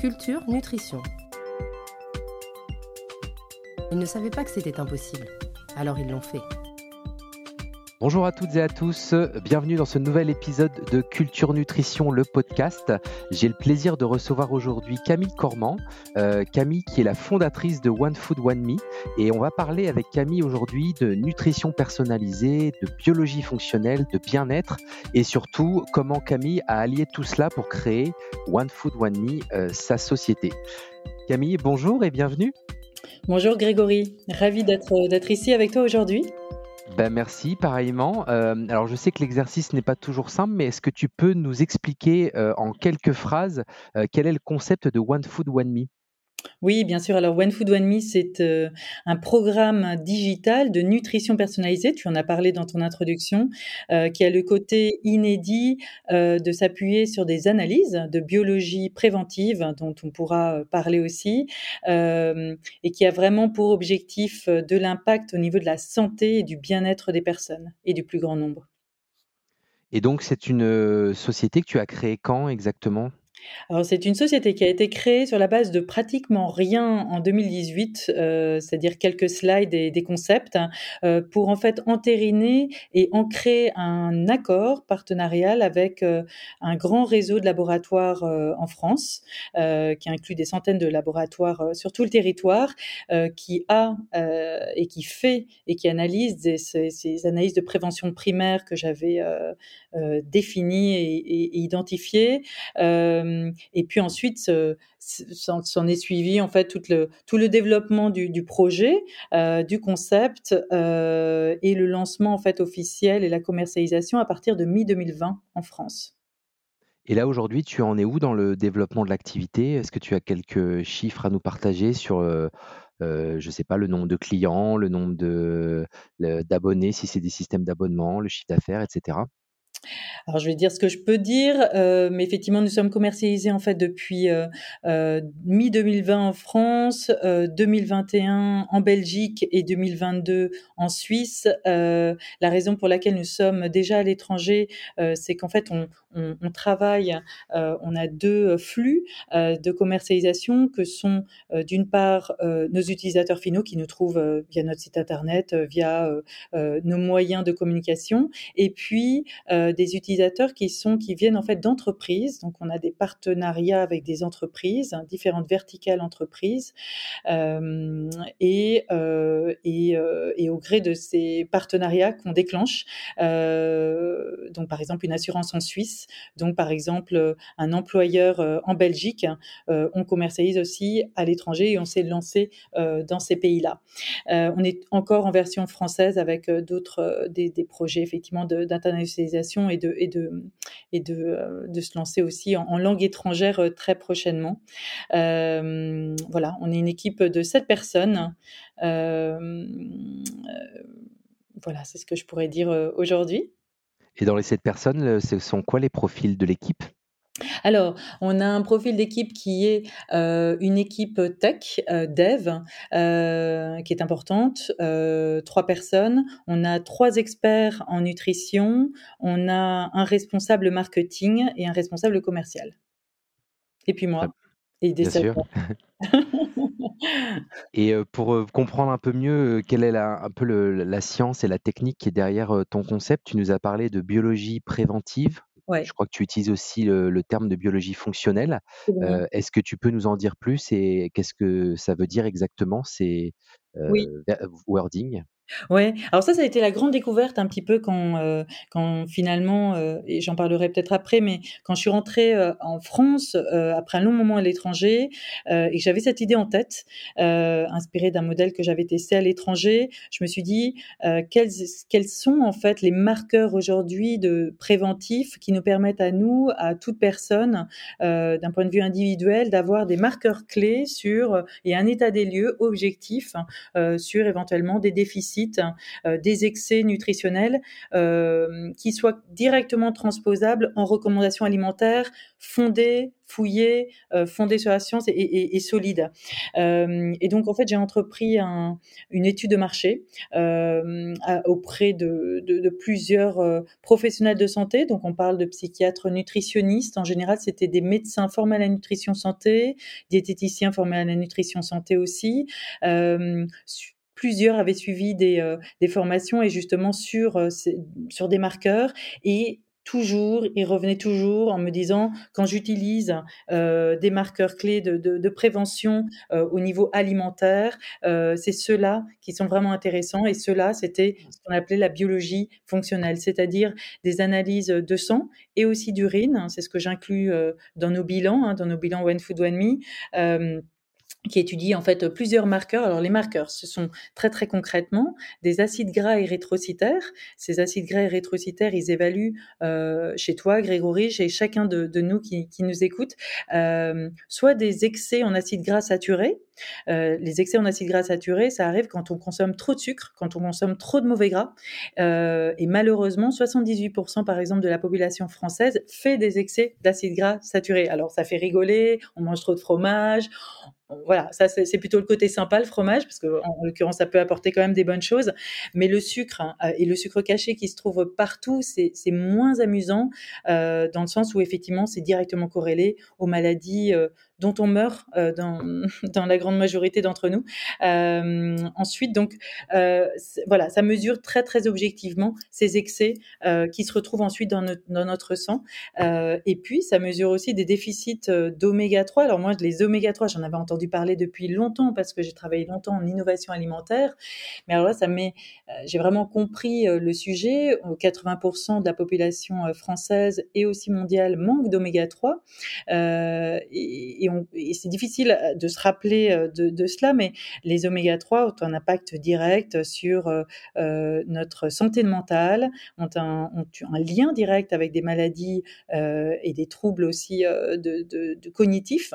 Culture Nutrition. Ils ne savaient pas que c'était impossible, alors ils l'ont fait. Bonjour à toutes et à tous, bienvenue dans ce nouvel épisode de Culture Nutrition, le podcast. J'ai le plaisir de recevoir aujourd'hui Camille Cormand, euh, Camille qui est la fondatrice de One Food One Me, et on va parler avec Camille aujourd'hui de nutrition personnalisée, de biologie fonctionnelle, de bien-être, et surtout comment Camille a allié tout cela pour créer One Food One Me, euh, sa société. Camille, bonjour et bienvenue. Bonjour Grégory, ravi d'être ici avec toi aujourd'hui. Ben merci, pareillement. Euh, alors je sais que l'exercice n'est pas toujours simple, mais est-ce que tu peux nous expliquer euh, en quelques phrases euh, quel est le concept de One Food One Me? Oui, bien sûr. Alors, One Food One Me, c'est euh, un programme digital de nutrition personnalisée. Tu en as parlé dans ton introduction, euh, qui a le côté inédit euh, de s'appuyer sur des analyses de biologie préventive, dont on pourra parler aussi, et qui a vraiment pour objectif de l'impact au niveau de la santé et du bien-être des personnes et du plus grand nombre. Et donc, c'est une société que tu as créée quand exactement? Alors c'est une société qui a été créée sur la base de pratiquement rien en 2018, euh, c'est-à-dire quelques slides et des concepts, euh, pour en fait entériner et ancrer un accord partenarial avec euh, un grand réseau de laboratoires en France, qui inclut des centaines de laboratoires sur tout le territoire, qui a et qui fait et qui analyse ces, analyses de prévention primaire que j'avais définies et, identifiées. Et puis ensuite, s'en est suivi en fait tout le, tout le développement du, projet, euh, du concept euh, et le lancement en fait officiel et la commercialisation à partir de mi-2020 en France. Et là, aujourd'hui, tu en es où dans le développement de l'activité? Est-ce que tu as quelques chiffres à nous partager sur, je ne sais pas, le nombre de clients, le nombre d'abonnés, si c'est des systèmes d'abonnement, le chiffre d'affaires, etc. Alors je vais dire ce que je peux dire, euh, mais effectivement nous sommes commercialisés en fait depuis euh, euh, mi 2020 en France, 2021 en Belgique et 2022 en Suisse. la raison pour laquelle nous sommes déjà à l'étranger, c'est qu'en fait on travaille, on a deux flux de commercialisation que sont d'une part nos utilisateurs finaux qui nous trouvent via notre site internet, via nos moyens de communication, et puis des utilisateurs qui sont qui viennent en fait d'entreprises. Donc on a des partenariats avec des entreprises, hein, différentes verticales entreprises, euh, et, euh, et, euh, et, au gré de ces partenariats qu'on déclenche, donc par exemple une assurance en Suisse, donc par exemple un employeur en Belgique, on commercialise aussi à l'étranger et on s'est lancé dans ces pays-là. on est encore en version française avec d'autres des, des projets effectivement d'internationalisation et euh, de se lancer aussi en, langue étrangère euh, très prochainement. Euh, voilà, on est une équipe de sept personnes. voilà, c'est ce que je pourrais dire aujourd'hui. Et dans les sept personnes, ce sont quoi les profils de l'équipe? Alors, on a un profil d'équipe qui est euh, une équipe tech, euh, dev, euh, qui est importante, trois personnes. On a trois experts en nutrition, on a un responsable marketing et un responsable commercial. Et puis moi. Et des Bien sûr. Et pour comprendre un peu mieux quelle est la, un peu la science et la technique qui est derrière ton concept, tu nous as parlé de biologie préventive. Je crois que tu utilises aussi le, terme de biologie fonctionnelle. Est-ce que tu peux nous en dire plus et qu'est-ce que ça veut dire exactement ces wordings Ouais, alors ça, ça a été la grande découverte un petit peu quand, euh, quand finalement, euh, et j'en parlerai peut-être après, mais quand je suis rentrée euh, en France après un long moment à l'étranger et j'avais cette idée en tête, inspirée d'un modèle que j'avais testé à l'étranger, je me suis dit quels, quels sont en fait les marqueurs aujourd'hui de préventifs qui nous permettent à nous, à toute personne, d'un point de vue individuel, d'avoir des marqueurs clés sur et un état des lieux objectif sur éventuellement des déficits déficits, des excès nutritionnels qui soient directement transposables en recommandations alimentaires fondées, fouillées, fondées sur la science et, solides. et donc, en fait, j'ai entrepris une étude de marché auprès de, plusieurs professionnels de santé. Donc, on parle de psychiatres nutritionnistes. En général, c'était des médecins formés à la nutrition santé, diététiciens formés à la nutrition santé aussi. Euh, plusieurs avaient suivi des, euh, des, formations et justement sur, euh, sur des marqueurs et toujours, il revenait toujours en me disant quand j'utilise euh, des marqueurs clés de, prévention au niveau alimentaire, c'est ceux-là qui sont vraiment intéressants et ceux-là, c'était ce qu'on appelait la biologie fonctionnelle, c'est-à-dire des analyses de sang et aussi d'urine. Hein, c'est ce que j'inclus dans nos bilans, hein, dans nos bilans One Food One Me qui étudie en fait plusieurs marqueurs. Alors les marqueurs, ce sont très très concrètement des acides gras érythrocytaires. Ces acides gras érythrocytaires, ils évaluent euh, chez toi, Grégory, chez chacun de, nous qui, nous écoute, euh, soit des excès en acides gras saturés. Euh, les excès en acides gras saturés, ça arrive quand on consomme trop de sucre, quand on consomme trop de mauvais gras. Et malheureusement, 78% par exemple de la population française fait des excès d'acides gras saturés. Alors ça fait rigoler, on mange trop de fromage, voilà, ça c'est plutôt le côté sympa le fromage parce que en, l'occurrence ça peut apporter quand même des bonnes choses, mais le sucre hein, euh, et le sucre caché qui se trouve partout, c'est moins amusant euh, dans le sens où effectivement c'est directement corrélé aux maladies euh, dont on meurt euh, dans, la grande majorité d'entre nous. Euh, ensuite, donc, euh, voilà, ça mesure très, très objectivement ces excès qui se retrouvent ensuite dans, notre, dans notre sang. et puis, ça mesure aussi des déficits d'oméga 3. Alors moi, les oméga 3, j'en avais entendu parler depuis longtemps parce que j'ai travaillé longtemps en innovation alimentaire. Mais alors là, ça met, j'ai vraiment compris le sujet. 80% de la population française et aussi mondiale manque d'oméga 3. et, et c'est difficile euh, de se rappeler euh, de, cela, mais les oméga 3 ont un impact direct sur euh, notre santé mentale, ont un, lien direct avec des maladies et des troubles aussi de, cognitifs.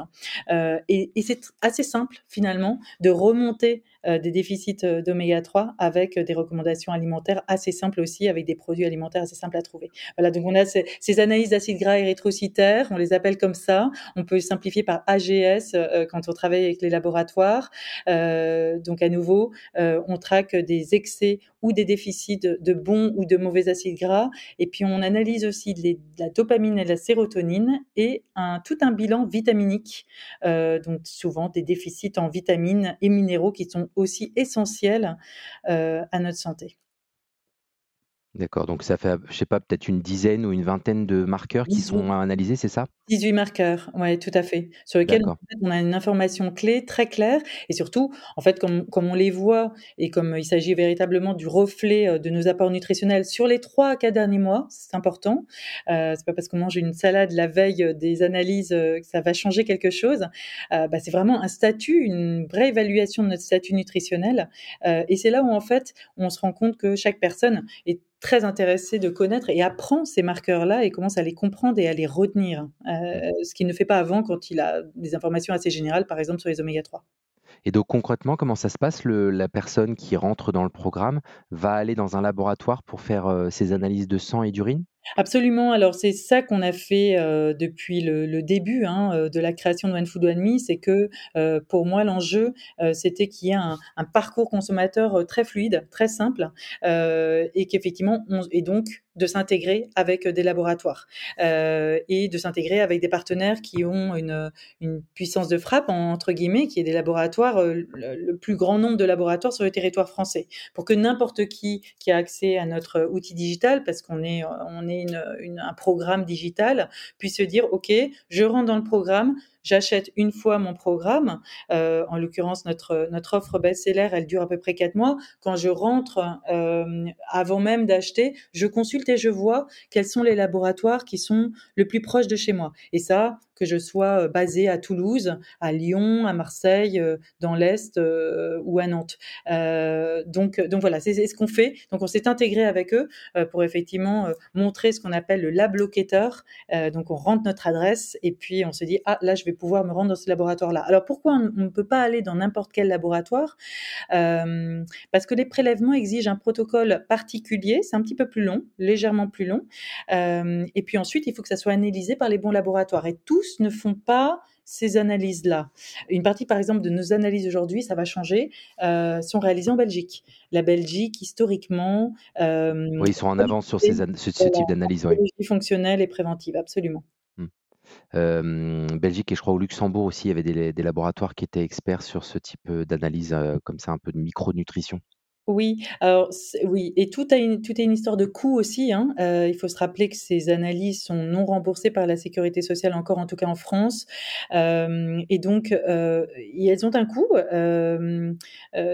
et, c'est assez simple finalement de remonter des déficits euh, d'oméga 3 avec euh, des recommandations alimentaires assez simples aussi, avec des produits alimentaires assez simples à trouver. Voilà, donc on a ces, analyses d'acides gras érythrocytaires, on les appelle comme ça. On peut simplifier par AGS quand on travaille avec les laboratoires. donc à nouveau, on traque des excès ou des déficits de, bons ou de mauvais acides gras. Et puis on analyse aussi la dopamine et la sérotonine et tout un bilan vitaminique. donc souvent des déficits en vitamines et minéraux qui sont aussi essentiel euh, à notre santé. D'accord, donc ça fait, je sais pas, peut-être une dizaine ou une vingtaine de marqueurs qui sont analysés, c'est ça? 18 marqueurs, oui, tout à fait, sur lesquels on a une information clé, très claire, et surtout, en fait, comme, comme on les voit, et comme il s'agit véritablement du reflet euh, de nos apports nutritionnels sur les trois à quatre derniers mois, c'est important. Euh, c'est pas parce qu'on mange une salade la veille des analyses euh, que ça va changer quelque chose. Euh, bah, c'est vraiment un statut, une vraie évaluation de notre statut nutritionnel, euh, et c'est là où en fait, on se rend compte que chaque personne est très intéressé de connaître et apprend ces marqueurs-là et commence à les comprendre et à les retenir, euh, ce qu'il ne fait pas avant quand il a des informations assez générales, par exemple sur les oméga 3. Et donc concrètement, comment ça se passe le, La personne qui rentre dans le programme va aller dans un laboratoire pour faire euh, ses analyses de sang et d'urine? Absolument. Alors c'est ça qu'on a fait euh, depuis le, début hein, euh, de la création de One Food One Me, c'est que euh, pour moi l'enjeu c'était qu'il y ait un, parcours consommateur très fluide, très simple, et qu'effectivement on, et donc de s'intégrer avec des laboratoires et de s'intégrer avec des partenaires qui ont une, puissance de frappe entre guillemets, qui est des laboratoires, le, plus grand nombre de laboratoires sur le territoire français, pour que n'importe qui qui a accès à notre outil digital, parce qu'on est on est un programme digital, puisse se dire, OK, je rentre dans le programme, j'achète une fois mon programme, euh, en l'occurrence notre, offre best-seller, elle dure à peu près quatre mois. Quand je rentre, euh, avant même d'acheter, je consulte et je vois quels sont les laboratoires qui sont le plus proches de chez moi. Et ça, que je sois euh, basé à Toulouse, à Lyon, à Marseille, dans l'Est ou à Nantes. donc, donc voilà, c'est ce qu'on fait. Donc on s'est intégré avec eux pour effectivement montrer ce qu'on appelle le lab locator. donc on rentre notre adresse et puis on se dit ah là je vais pouvoir me rendre dans ce laboratoire-là. Alors pourquoi on ne peut pas aller dans n'importe quel laboratoire? Parce que les prélèvements exigent un protocole particulier, c'est un petit peu plus long, légèrement plus long. et puis ensuite, il faut que ça soit analysé par les bons laboratoires. Et tous ne font pas ces analyses-là. Une partie, par exemple, de nos analyses aujourd'hui, ça va changer, euh, sont réalisées en Belgique. La Belgique, historiquement... Euh, oui, ils sont en avance sur ces, ce, type d'analyse. Oui. Fonctionnelle et préventive, absolument. Euh, Belgique et je crois au Luxembourg aussi, il y avait des, des laboratoires qui étaient experts sur ce type d'analyse, comme ça, un peu de micronutrition. Oui, alors oui et tout a une tout est une histoire de coût aussi, hein. Euh, il faut se rappeler que ces analyses sont non remboursées par la sécurité sociale encore, en tout cas en France, euh, et donc euh, elles ont un coût,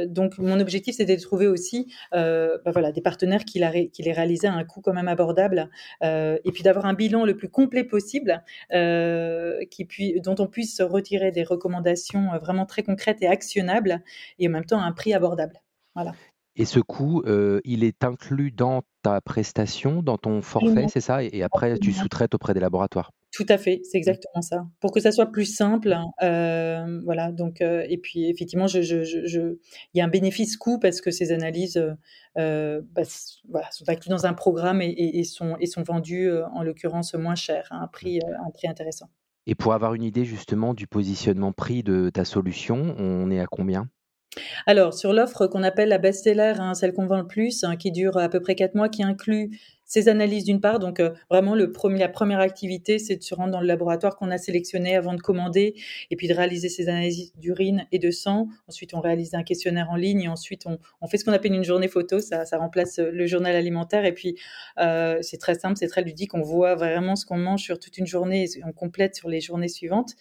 donc mon objectif, c'était de trouver aussi, bah, voilà, des partenaires qui qui les réalisaient à un coût quand même abordable, et puis d'avoir un bilan le plus complet possible, qui puis dont on puisse retirer des recommandations, vraiment très concrètes et actionnables et en même temps à un prix abordable. Voilà. Et ce coût, euh, il est inclus dans ta prestation, dans ton forfait, c'est ça? Et après, tu sous-traites auprès des laboratoires? Tout à fait, c'est mmh. exactement ça. Pour que ça soit plus simple, euh, voilà, donc euh, et puis effectivement, je il y a un bénéfice coût parce que ces analyses, bah, voilà, sont incluses dans un programme et sont et sont vendues, en l'occurrence, moins cher, à un prix, mmh. un prix intéressant. Et pour avoir une idée justement du positionnement prix de ta solution, on est à combien? Alors, sur l'offre qu'on appelle la best-seller, hein, celle qu'on vend le plus, hein, qui dure à peu près quatre mois, qui inclut ces analyses d'une part, donc euh, vraiment le premier, la première activité, c'est de se rendre dans le laboratoire qu'on a sélectionné avant de commander, et puis de réaliser ces analyses d'urine et de sang. Ensuite, on réalise un questionnaire en ligne, et ensuite on, fait ce qu'on appelle une journée photo, ça, remplace euh, le journal alimentaire, et puis euh, c'est très simple, c'est très ludique, on voit vraiment ce qu'on mange sur toute une journée, et on complète sur les journées suivantes.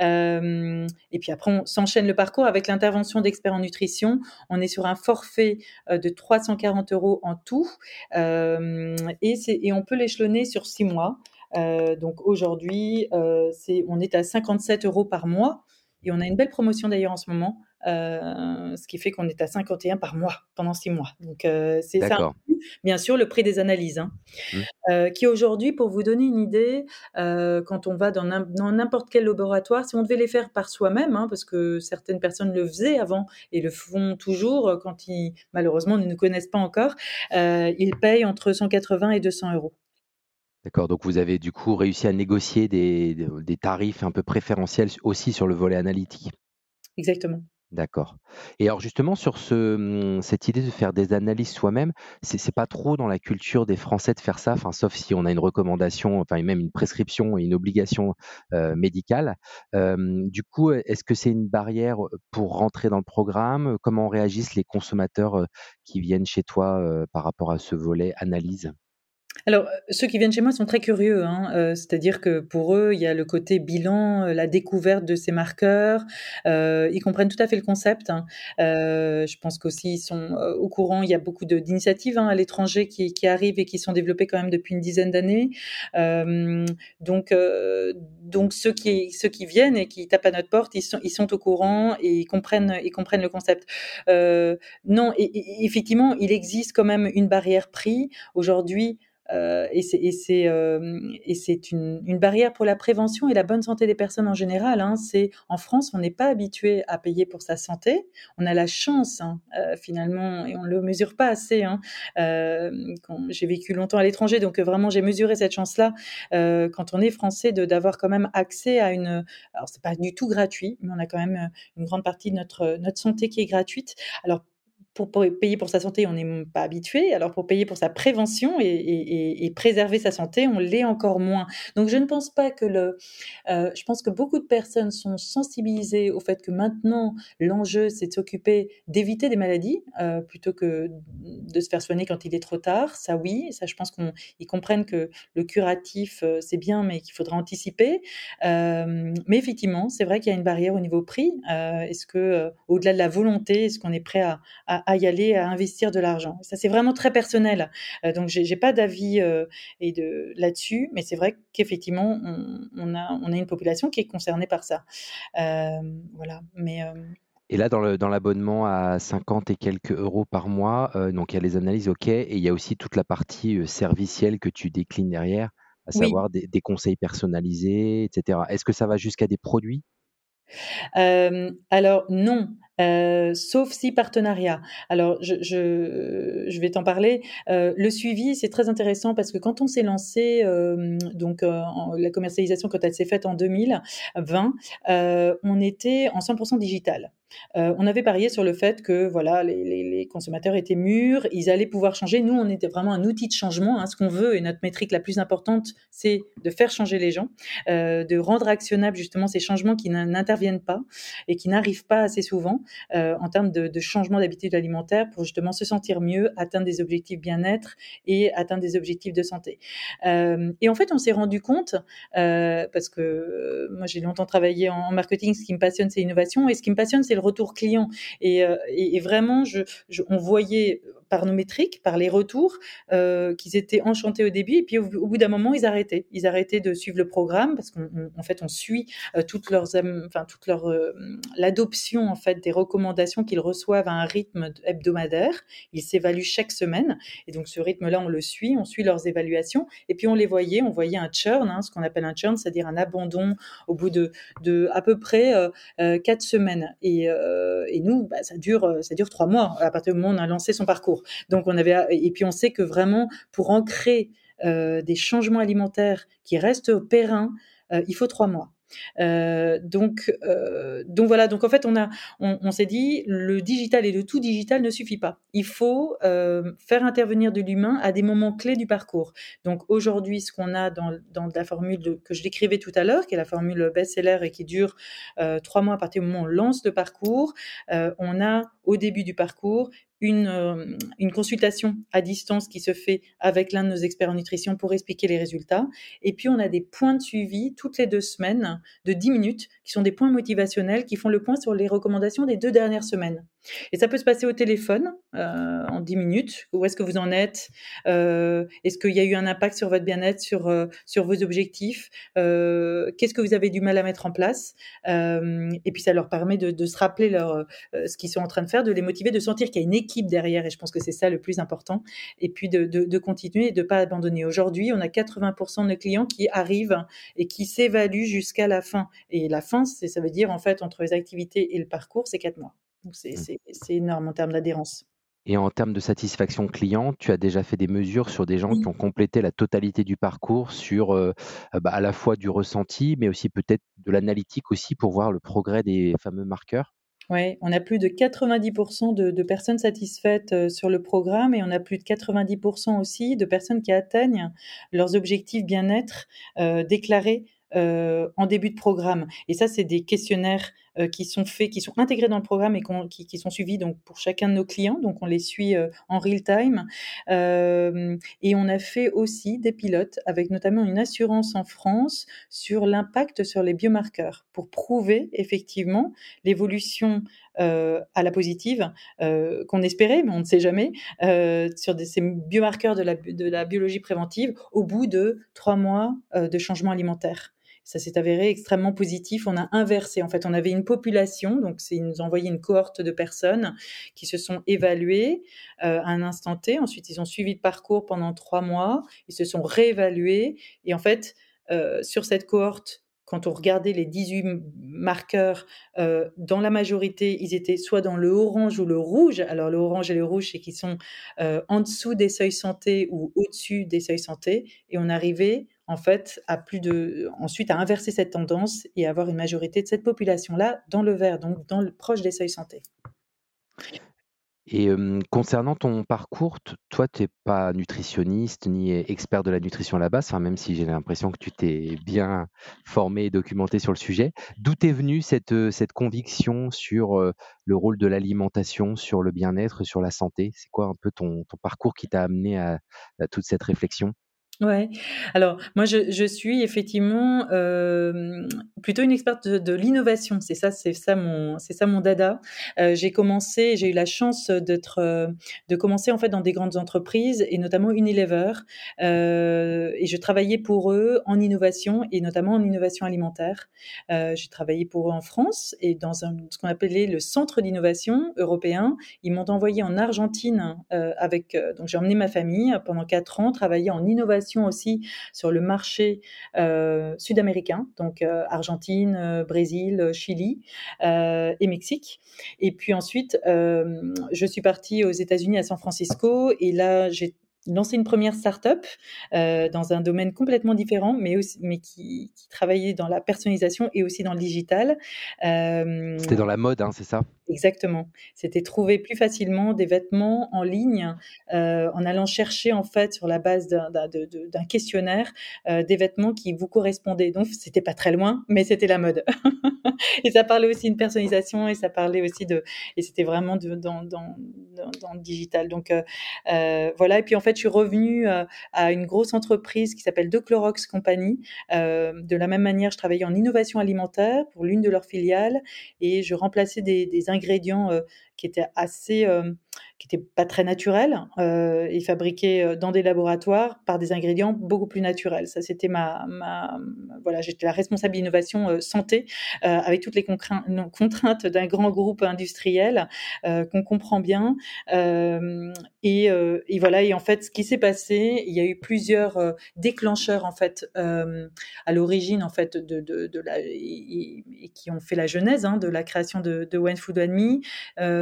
Et puis après, on s'enchaîne le parcours avec l'intervention d'experts en nutrition. On est sur un forfait de 340 euros en tout. Euh, et, on peut l'échelonner sur six mois. Euh, donc aujourd'hui, euh, on est à 57 euros par mois et on a une belle promotion d'ailleurs en ce moment, ce qui fait qu'on est à 51 par mois pendant six mois. Donc c'est ça. Bien sûr, le prix des analyses, hein. mmh. qui aujourd'hui, pour vous donner une idée, quand on va dans n'importe quel laboratoire, si on devait les faire par soi-même, hein, parce que certaines personnes le faisaient avant et le font toujours quand ils malheureusement ne nous connaissent pas encore, ils payent entre 180 et 200 euros. D'accord, donc vous avez du coup réussi à négocier des, des tarifs un peu préférentiels aussi sur le volet analytique. Exactement. D'accord. Et alors justement sur mmh, cette idée de faire des analyses soi-même, c'est c'est pas trop dans la culture des Français de faire ça, sauf si on a une recommandation, enfin même une prescription et une obligation médicale. du coup, est-ce que c'est une barrière pour rentrer dans le programme? Comment réagissent les consommateurs qui viennent chez toi par rapport à ce volet analyse? Alors, ceux qui viennent chez moi sont très curieux, hein, euh, c'est-à-dire que pour eux, il y a le côté bilan, euh, la découverte de ces marqueurs, euh, ils comprennent tout à fait le concept, hein. je pense qu'aussi ils sont, au courant. Il y a beaucoup d'initiatives, hein, à l'étranger qui qui arrivent et qui sont développées quand même depuis une dizaine d'années. donc donc ceux qui ceux qui viennent et qui tapent à notre porte, ils sont ils sont au courant et ils comprennent ils comprennent le concept. non effectivement, il existe quand même une barrière prix. Aujourd'hui, euh, et c'est euh, une, une, barrière pour la prévention et la bonne santé des personnes en général. Hein. C'est en France, on n'est pas habitué à payer pour sa santé. On a la chance hein, euh, finalement, et on le mesure pas assez. Hein. Euh, j'ai vécu longtemps à l'étranger, donc vraiment j'ai mesuré cette chance-là euh, quand on est français de d'avoir quand même accès à une. Alors c'est pas du tout gratuit, mais on a quand même une grande partie de notre notre santé qui est gratuite. Alors pour, payer pour sa santé, on n'est pas habitué. Alors pour payer pour sa prévention et, préserver sa santé, on l'est encore moins. Donc je ne pense pas que le... Euh, je pense que beaucoup de personnes sont sensibilisées au fait que maintenant, l'enjeu, c'est de s'occuper d'éviter des maladies euh, plutôt que de se faire soigner quand il est trop tard. Ça oui, ça je pense qu'ils comprennent que le curatif, euh, c'est bien, mais qu'il faudra anticiper. mais effectivement, c'est vrai qu'il y a une barrière au niveau prix. est-ce que, au-delà de la volonté, est-ce qu'on est prêt à à y aller, à investir de l'argent. Ça, c'est vraiment très personnel. Euh, donc, j'ai, j'ai pas d'avis euh, et de là-dessus, mais c'est vrai qu'effectivement, on, a, on a une population qui est concernée par ça. Euh, voilà. Mais et là, dans, le, dans l'abonnement à 50 et quelques euros par mois, donc il y a les analyses, ok, et il y a aussi toute la partie servicielle que tu déclines derrière à savoir des, conseils personnalisés, etc. Est-ce que ça va jusqu'à des produits? Alors non, sauf si partenariat. Alors, je, je, vais t'en parler. le suivi, c'est très intéressant parce que quand on s'est lancé, donc la commercialisation, quand elle s'est faite en 2020, on était en 100% digital. Euh, on avait parié sur le fait que voilà, les, consommateurs étaient mûrs, ils allaient pouvoir changer. Nous, on était vraiment un outil de changement. Hein. Ce qu'on veut et notre métrique la plus importante, c'est de faire changer les gens, euh, de rendre actionnables justement ces changements qui n'interviennent pas et qui n'arrivent pas assez souvent euh, en termes de, changement d'habitude alimentaire pour justement se sentir mieux, atteindre des objectifs bien-être et atteindre des objectifs de santé. et en fait, on s'est rendu compte parce que moi j'ai longtemps travaillé en, marketing, ce qui me passionne, c'est l'innovation et ce qui me passionne, c'est le retour client. Et, euh, vraiment, je, on voyait par nos métriques, par les retours, euh, qu'ils étaient enchantés au début. Et puis, au, bout d'un moment, ils arrêtaient. Ils arrêtaient de suivre le programme parce qu'en fait, on suit euh, toutes leurs, l'adoption en fait des recommandations qu'ils reçoivent à un rythme hebdomadaire. Ils s'évaluent chaque semaine. Et donc, ce rythme-là, on le suit. On suit leurs évaluations. Et puis, on les voyait. On voyait un churn, hein, ce qu'on appelle un churn, c'est-à-dire un abandon au bout de, à peu près quatre semaines. Et, euh, nous, bah, ça dure, euh, ça dure trois mois à partir du moment où on a lancé son parcours. Donc on avait, et puis on sait que vraiment pour ancrer euh, des changements alimentaires qui restent au périn, il faut trois mois. Euh, donc, euh, donc voilà. Donc en fait, on a, on, s'est dit, le digital et le tout digital ne suffit pas. Il faut euh, faire intervenir de l'humain à des moments clés du parcours. Donc aujourd'hui, ce qu'on a dans, dans la formule que je décrivais tout à l'heure, qui est la formule best-seller et qui dure trois mois à partir du moment où on lance le parcours, on a au début du parcours une, euh, une, consultation à distance qui se fait avec l'un de nos experts en nutrition pour expliquer les résultats. Et puis, on a des points de suivi toutes les deux semaines de 10 minutes qui sont des points motivationnels qui font le point sur les recommandations des deux dernières semaines. Et ça peut se passer au téléphone euh, en 10 minutes. Où est-ce que vous en êtes? Euh, Est-ce qu'il y a eu un impact sur votre bien-être, sur, sur vos objectifs? Qu'est-ce que vous avez du mal à mettre en place? Et puis ça leur permet de, de se rappeler leur, ce qu'ils sont en train de faire, de les motiver, de sentir qu'il y a une équipe derrière. Et je pense que c'est ça le plus important. Et puis de, de, de continuer et de ne pas abandonner. Aujourd'hui, on a 80% de nos clients qui arrivent et qui s'évaluent jusqu'à la fin. Et la fin, ça veut dire en fait entre les activités et le parcours, c'est 4 mois. Mmh. c'est énorme en termes d'adhérence. Et en termes de satisfaction client, tu as déjà fait des mesures sur des gens qui ont complété la totalité du parcours sur euh, bah, à la fois du ressenti, mais aussi peut-être de l'analytique aussi pour voir le progrès des fameux marqueurs? Oui, on a plus de 90% de, personnes satisfaites euh, sur le programme et on a plus de 90% aussi de personnes qui atteignent leurs objectifs bien-être euh, déclarés en début de programme. Et ça, c'est des questionnaires euh, qui sont faits, qui sont intégrés dans le programme et qui, sont suivis donc pour chacun de nos clients. Donc on les suit euh, en real time. Euh, et on a fait aussi des pilotes avec notamment une assurance en France sur l'impact sur les biomarqueurs pour prouver effectivement l'évolution euh, à la positive euh, qu'on espérait, mais on ne sait jamais, euh, sur ces biomarqueurs de la biologie préventive au bout de trois mois de changement alimentaire. Ça s'est avéré extrêmement positif. On a inversé. En fait, on avait une population, donc c'est ils nous envoyé une cohorte de personnes qui se sont évaluées euh, à un instant T. Ensuite, ils ont suivi le parcours pendant trois mois. Ils se sont réévalués. Et en fait, euh, sur cette cohorte, quand on regardait les 18 marqueurs, euh, dans la majorité, ils étaient soit dans le orange ou le rouge. Alors le orange et le rouge, c'est qu'ils sont en dessous des seuils santé ou au-dessus des seuils santé. Et on arrivait en fait à plus de, ensuite à inverser cette tendance et avoir une majorité de cette population-là dans le vert, donc dans le proche des seuils santé. Et concernant ton parcours, toi, tu n'es pas nutritionniste ni expert de la nutrition à la base, même si j'ai l'impression que tu t'es bien formé et documenté sur le sujet. D'où est venue cette, cette conviction sur le rôle de l'alimentation, sur le bien-être, sur la santé? C'est quoi un peu ton, ton parcours qui t'a amené à toute cette réflexion? Ouais. Alors moi je je suis effectivement, plutôt une experte de l'innovation. C'est ça c'est ça mon c'est ça mon dada. Heu, j'ai commencé j'ai eu la chance d'être, de commencer en fait dans des grandes entreprises et notamment Unilever, et je travaillais pour eux en innovation et notamment en innovation alimentaire. J'ai travaillé pour eux en France et dans un ce qu'on appelait le centre d'innovation européen. Ils m'ont envoyé en Argentine, avec, donc j'ai emmené ma famille pendant 4 ans travailler en innovation aussi sur le marché sud-américain, donc Argentine, Brésil, Chili et Mexique. Et puis ensuite, je suis partie aux États-Unis à San Francisco et là, j'ai lancé une première start-up euh, dans un domaine complètement différent, mais, mais qui, travaillait dans la personnalisation et aussi dans le digital. Euh, C'était dans la mode, hein, c'est ça? Exactement. C'était trouver plus facilement des vêtements en ligne euh, en allant chercher en fait sur la base d'un questionnaire euh, des vêtements qui vous correspondaient. Donc c'était pas très loin, mais c'était la mode. et ça parlait aussi de personnalisation et ça parlait aussi de et c'était vraiment dans, dans, dans, le digital. Donc euh, voilà. Et puis en fait, je suis revenue à une grosse entreprise qui s'appelle De Clorox Company. De la même manière, je travaillais en innovation alimentaire pour l'une de leurs filiales et je remplaçais des, des ingrédients euh, qui étaient assez, euh, qui étaient pas très naturels euh, et fabriqués dans des laboratoires par des ingrédients beaucoup plus naturels. Ça, c'était ma, voilà, j'étais la responsable d'innovation santé avec toutes les contraintes d'un grand groupe industriel qu'on comprend bien. Et, voilà. Et en fait, ce qui s'est passé, il y a eu plusieurs déclencheurs en fait à l'origine en fait de, et, qui ont fait la genèse hein, de la création de, de One Food and Me.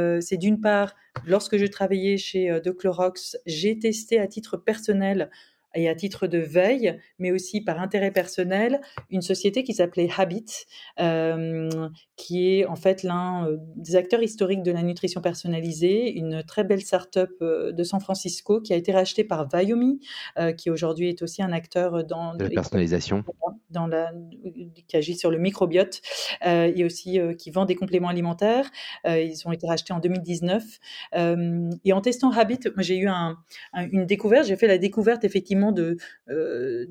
Euh, c'est d'une part, lorsque je travaillais chez euh, De Clorox, j'ai testé à titre personnel et à titre de veille, mais aussi par intérêt personnel, une société qui s'appelait Habit, euh, qui est en fait l'un euh, des acteurs historiques de la nutrition personnalisée, une très belle start-up euh, de San Francisco qui a été rachetée par Viomi, euh, qui aujourd'hui est aussi un acteur dans de la personnalisation, dans la, qui agit sur le microbiote euh, et aussi qui vend des compléments alimentaires. ils ont été rachetés en 2019 et en testant Habit, j'ai eu un, un, une découverte. J'ai fait la découverte effectivement de euh,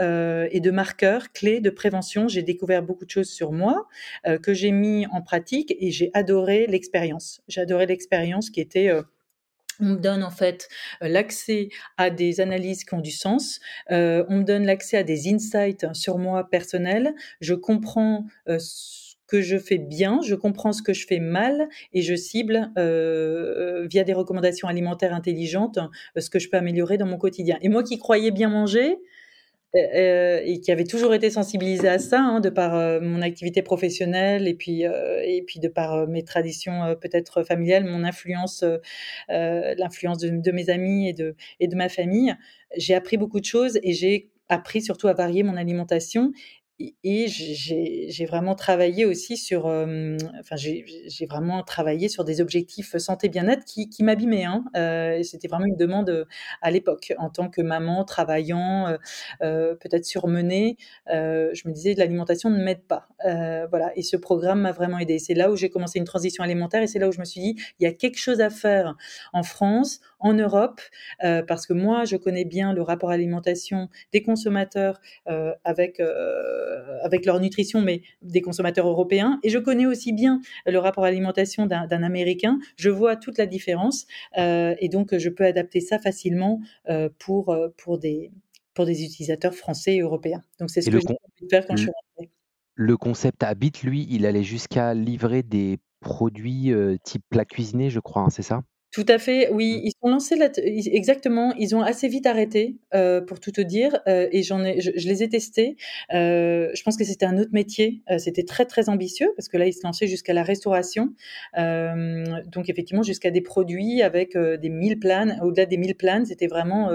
euh, et de marqueurs clés de prévention. J'ai découvert beaucoup de choses sur moi euh, que j'ai mis en pratique et j'ai adoré l'expérience. J'ai adoré l'expérience qui était on me donne en fait l'accès à des analyses qui ont du sens. Euh, on me donne l'accès à des insights sur moi personnel. Je comprends euh, que je fais bien, je comprends ce que je fais mal et je cible euh, via des recommandations alimentaires intelligentes euh, ce que je peux améliorer dans mon quotidien. Et moi qui croyais bien manger euh, euh et qui avait toujours été sensibilisée à ça, hein, de par euh, mon activité professionnelle et puis euh, et puis de par mes traditions peut-être familiales, mon influence, l'influence de, de, mes amis et de et de ma famille, j'ai appris beaucoup de choses et j'ai appris surtout à varier mon alimentation et j'ai vraiment travaillé aussi sur, enfin j'ai vraiment travaillé sur des objectifs santé bien-être qui, m'abîmaient. Hein. Euh, C'était vraiment une demande à l'époque en tant que maman travaillant, euh, peut-être surmenée. Euh, je me disais l'alimentation ne m'aide pas. voilà. Et ce programme m'a vraiment aidé. C'est là où j'ai commencé une transition alimentaire et c'est là où je me suis dit il y a quelque chose à faire en France, en Europe, parce que moi je connais bien le rapport à l'alimentation des consommateurs avec avec leur nutrition, mais des consommateurs européens. Et je connais aussi bien le rapport à l'alimentation d'un Américain. Je vois toute la différence euh, et donc je peux adapter ça facilement euh, pour, pour, des, pour des utilisateurs français et européens. Donc c'est ce que j'ai envie de faire quand je suis rentrée. Le concept Habit, lui, il allait jusqu'à livrer des produits type plat cuisiné, je crois, hein, c'est ça? Tout à fait, oui, mmh. ils sont lancés là exactement, ils ont assez vite arrêté, euh, pour tout te dire, euh, et j'en ai je je les ai testés. Heu, je pense que c'était un autre métier, c'était très, très ambitieux parce que là, ils se lançaient jusqu'à la restauration. Donc effectivement jusqu'à des produits avec, des meal plans. Au-delà des meal plans, c'était vraiment,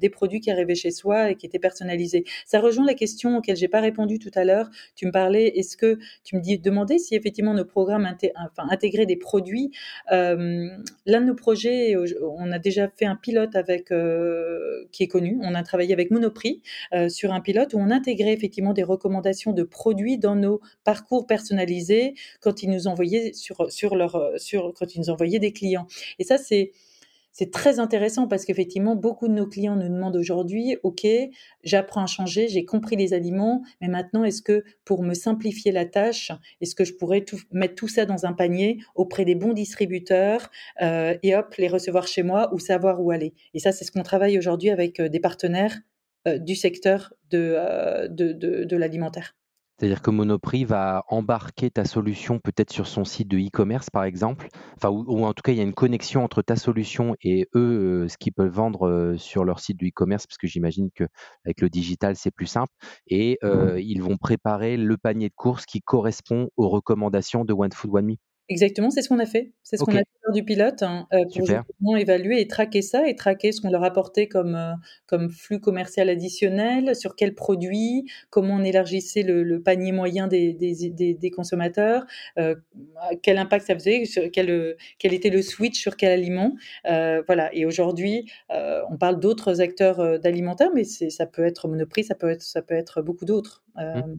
des produits qui arrivaient chez soi et qui étaient personnalisés. Ça rejoint la question auquel j'ai pas répondu tout à l'heure. Tu me parlais, est-ce que tu me dis demandais si effectivement nos programmes inté enfin intégraient des produits. L'un de projet, on a déjà fait un pilote avec euh, qui est connu. On a travaillé avec Monoprix euh, sur un pilote où on intégrait effectivement des recommandations de produits dans nos parcours personnalisés quand ils nous envoyaient sur sur leur sur quand ils nous envoyaient des clients. Et ça c'est c'est très intéressant parce qu'effectivement, beaucoup de nos clients nous demandent aujourd'hui, OK, j'apprends à changer, j'ai compris les aliments, mais maintenant, est-ce que pour me simplifier la tâche, est-ce que je pourrais mettre tout ça dans un panier auprès des bons distributeurs euh, et hop, les recevoir chez moi ou savoir où aller? Et ça, c'est ce qu'on travaille aujourd'hui avec euh, des partenaires euh, du secteur de l'alimentaire. C'est-à-dire que Monoprix va embarquer ta solution peut-être sur son site de e-commerce, par exemple, enfin, ou, en tout cas, il y a une connexion entre ta solution et eux, euh, ce qu'ils peuvent vendre euh, sur leur site de e-commerce, parce que j'imagine qu'avec le digital, c'est plus simple. Et euh, ils vont préparer le panier de courses qui correspond aux recommandations de One Food One Me. Exactement, c'est ce qu'on a fait. C'est ce qu'on a fait lors du pilote hein, euh, pour justement évaluer et traquer ça et traquer ce qu'on leur apportait comme, euh, comme flux commercial additionnel, sur quels produits, comment on élargissait le, panier moyen des, des, des, consommateurs, euh, quel impact ça faisait, quel, quel était le switch sur quel aliment. voilà. Et aujourd'hui, on parle d'autres acteurs d'alimentaire, mais ça peut être Monoprix, ça peut être, ça peut être beaucoup d'autres. Mmh.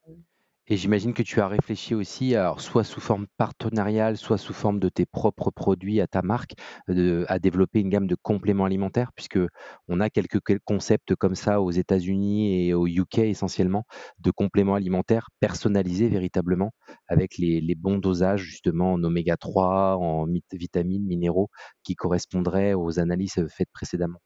Et j'imagine que tu as réfléchi aussi, soit sous forme partenariale, soit sous forme de tes propres produits à ta marque, à développer une gamme de compléments alimentaires, puisque on a quelques concepts comme ça aux États-Unis et au UK essentiellement, de compléments alimentaires personnalisés véritablement, avec les bons dosages justement en oméga 3, en vitamines, minéraux, qui correspondraient aux analyses faites précédemment.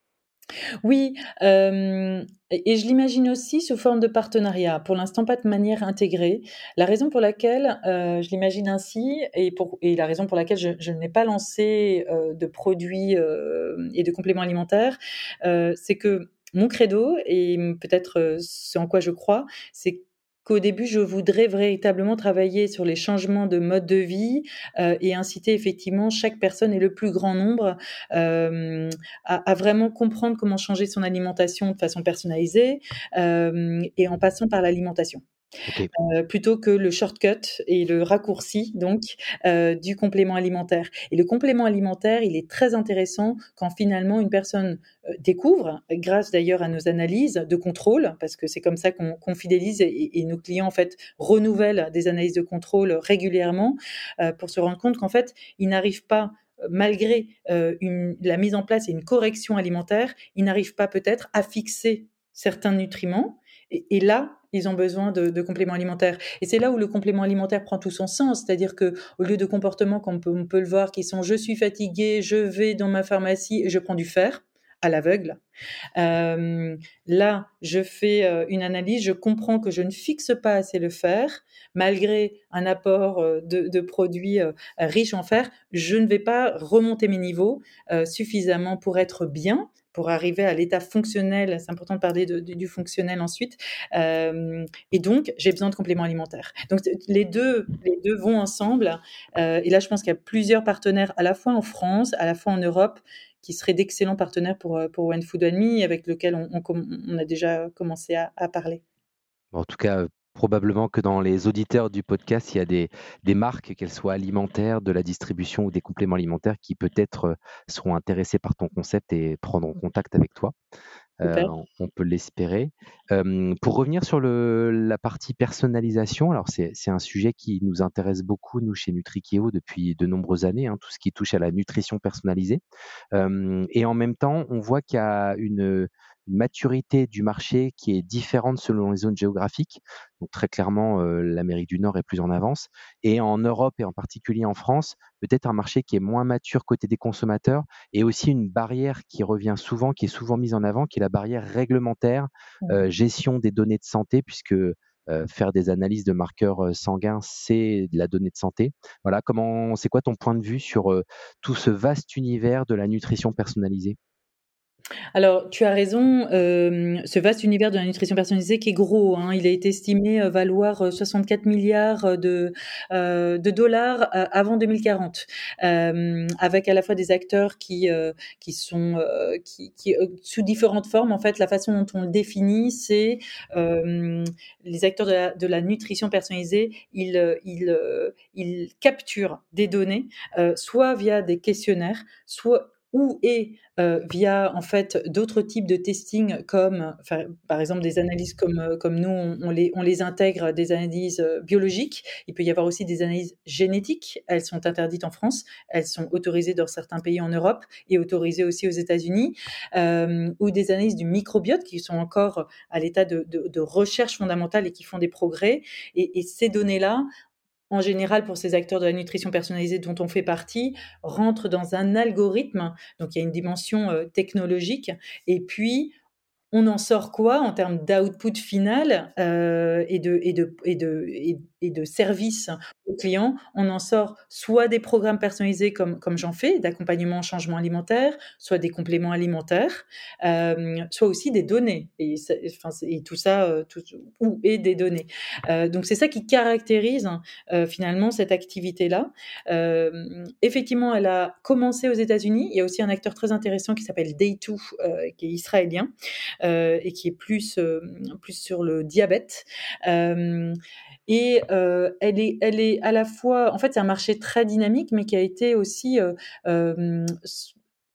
Oui, et je l'imagine aussi sous forme de partenariat. Pour l'instant, pas de manière intégrée. La raison pour laquelle, je l'imagine ainsi et la raison pour laquelle je n'ai pas lancé, de produits, et de compléments alimentaires, c'est que mon credo et peut-être, ce en quoi je crois, c'est qu'au début, je voudrais véritablement travailler sur les changements de mode de vie euh, et inciter effectivement chaque personne et le plus grand nombre euh, à, vraiment comprendre comment changer son alimentation de façon personnalisée euh, et en passant par l'alimentation. Euh, plutôt que le shortcut et le raccourci donc euh, du complément alimentaire. Et le complément alimentaire, il est très intéressant quand finalement une personne euh, découvre, grâce d'ailleurs à nos analyses de contrôle, parce que c'est comme ça qu'on fidélise et, nos clients en fait renouvellent des analyses de contrôle régulièrement pour se rendre compte qu'en fait ils n'arrivent pas malgré la mise en place et une correction alimentaire, ils n'arrivent pas peut-être à fixer certains nutriments. et là, ils ont besoin de, compléments alimentaires. Et c'est là où le complément alimentaire prend tout son sens, c'est-à-dire que au lieu de comportements comme on peut, le voir, qui sont je suis fatigué, je vais dans ma pharmacie et je prends du fer à l'aveugle. Euh, là, je fais euh, une analyse, je comprends que je ne fixe pas assez le fer, malgré un apport euh, de, produits riches en fer, je ne vais pas remonter mes niveaux suffisamment pour être bien pour arriver à l'état fonctionnel. C'est important de parler du fonctionnel ensuite. Euh, et donc, j'ai besoin de compléments alimentaires. Donc, les deux, les deux vont ensemble. Euh, et là, je pense qu'il y a plusieurs partenaires, à la fois en France, à la fois en Europe, qui seraient d'excellents partenaires pour, euh, pour One Food Me, avec lesquels on, on, a déjà commencé à, à parler. En tout cas, probablement que dans les auditeurs du podcast, il y a des, des marques, qu'elles soient alimentaires, de la distribution ou des compléments alimentaires, qui peut-être euh, seront intéressés par ton concept et prendront contact avec toi. Euh, on peut l'espérer. pour revenir sur le, la partie personnalisation, alors c'est un sujet qui nous intéresse beaucoup, nous, chez Nutrikeo, depuis de nombreuses années, hein, tout ce qui touche à la nutrition personnalisée. et en même temps, on voit qu'il y a une, une maturité du marché qui est différente selon les zones géographiques. Donc très clairement, euh, l'Amérique du Nord est plus en avance. Et en Europe et en particulier en France, peut-être un marché qui est moins mature côté des consommateurs et aussi une barrière qui revient souvent, qui est souvent mise en avant, qui est la barrière réglementaire, euh, gestion des données de santé, puisque euh, faire des analyses de marqueurs sanguins, c'est de la donnée de santé. Voilà, comment, c'est quoi ton point de vue sur tout ce vaste univers de la nutrition personnalisée? Alors, tu as raison, ce vaste univers de la nutrition personnalisée qui est gros, hein, il a été estimé, valoir, 64 milliards de, dollars, avant 2040. avec à la fois des acteurs qui, qui sont, qui qui, sous différentes formes. En fait, la façon dont on le définit, c'est, les acteurs de la de la nutrition personnalisée, ils, ils, ils capturent des données, soit via des questionnaires, soit ou et euh, via en fait d'autres types de testing comme par exemple des analyses comme, euh, comme nous on, les, on les intègre des analyses euh, biologiques. Il peut y avoir aussi des analyses génétiques. Elles sont interdites en France, elles sont autorisées dans certains pays en Europe et autorisées aussi aux États-Unis. ou des analyses du microbiote qui sont encore à l'état de, de, recherche fondamentale et qui font des progrès. Et, et ces données-là, en général, pour ces acteurs de la nutrition personnalisée dont on fait partie, rentrent dans un algorithme. Donc, il y a une dimension euh, technologique. Et puis, on en sort quoi en termes d'output final euh, et, de, et, de, et, de, et, de service aux clients On en sort soit des programmes personnalisés comme, comme j'en fais, d'accompagnement en changement alimentaire, soit des compléments alimentaires, euh, soit aussi des données. Et, tout ça, euh, et des données. Donc c'est ça qui caractérise finalement cette activité-là. Effectivement, elle a commencé aux États-Unis. Il y a aussi un acteur très intéressant qui s'appelle Day2, qui est israélien. Euh, et qui est plus, euh, plus sur le diabète. Euh, et elle, est, elle est à la fois, en fait, c'est un marché très dynamique, mais qui a été aussi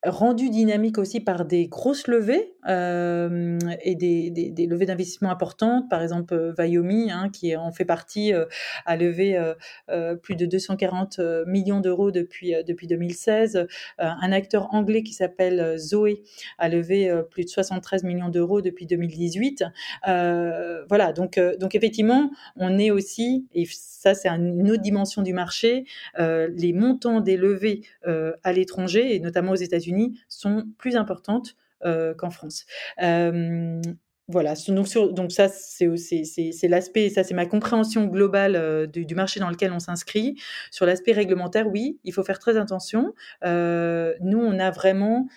rendu dynamique aussi par des grosses levées euh, et des, des, des levées d'investissement importantes. Par exemple, euh, Vayomi, hein, qui en fait partie, euh, a levé euh, euh plus de 240 millions d'euros depuis, depuis 2016. un acteur anglais qui s'appelle Zoé a levé plus de 73 millions d'euros depuis 2018. voilà, donc, donc effectivement, on est aussi, et ça c'est une autre dimension du marché, les montants des levées à l'étranger, et notamment aux États-Unis, sont plus importantes euh, qu'en France. Voilà, donc, ça, c'est l'aspect, ça c'est ma compréhension globale euh, du, marché dans lequel on s'inscrit. Sur l'aspect réglementaire, oui, il faut faire très attention. Euh, nous, on a vraiment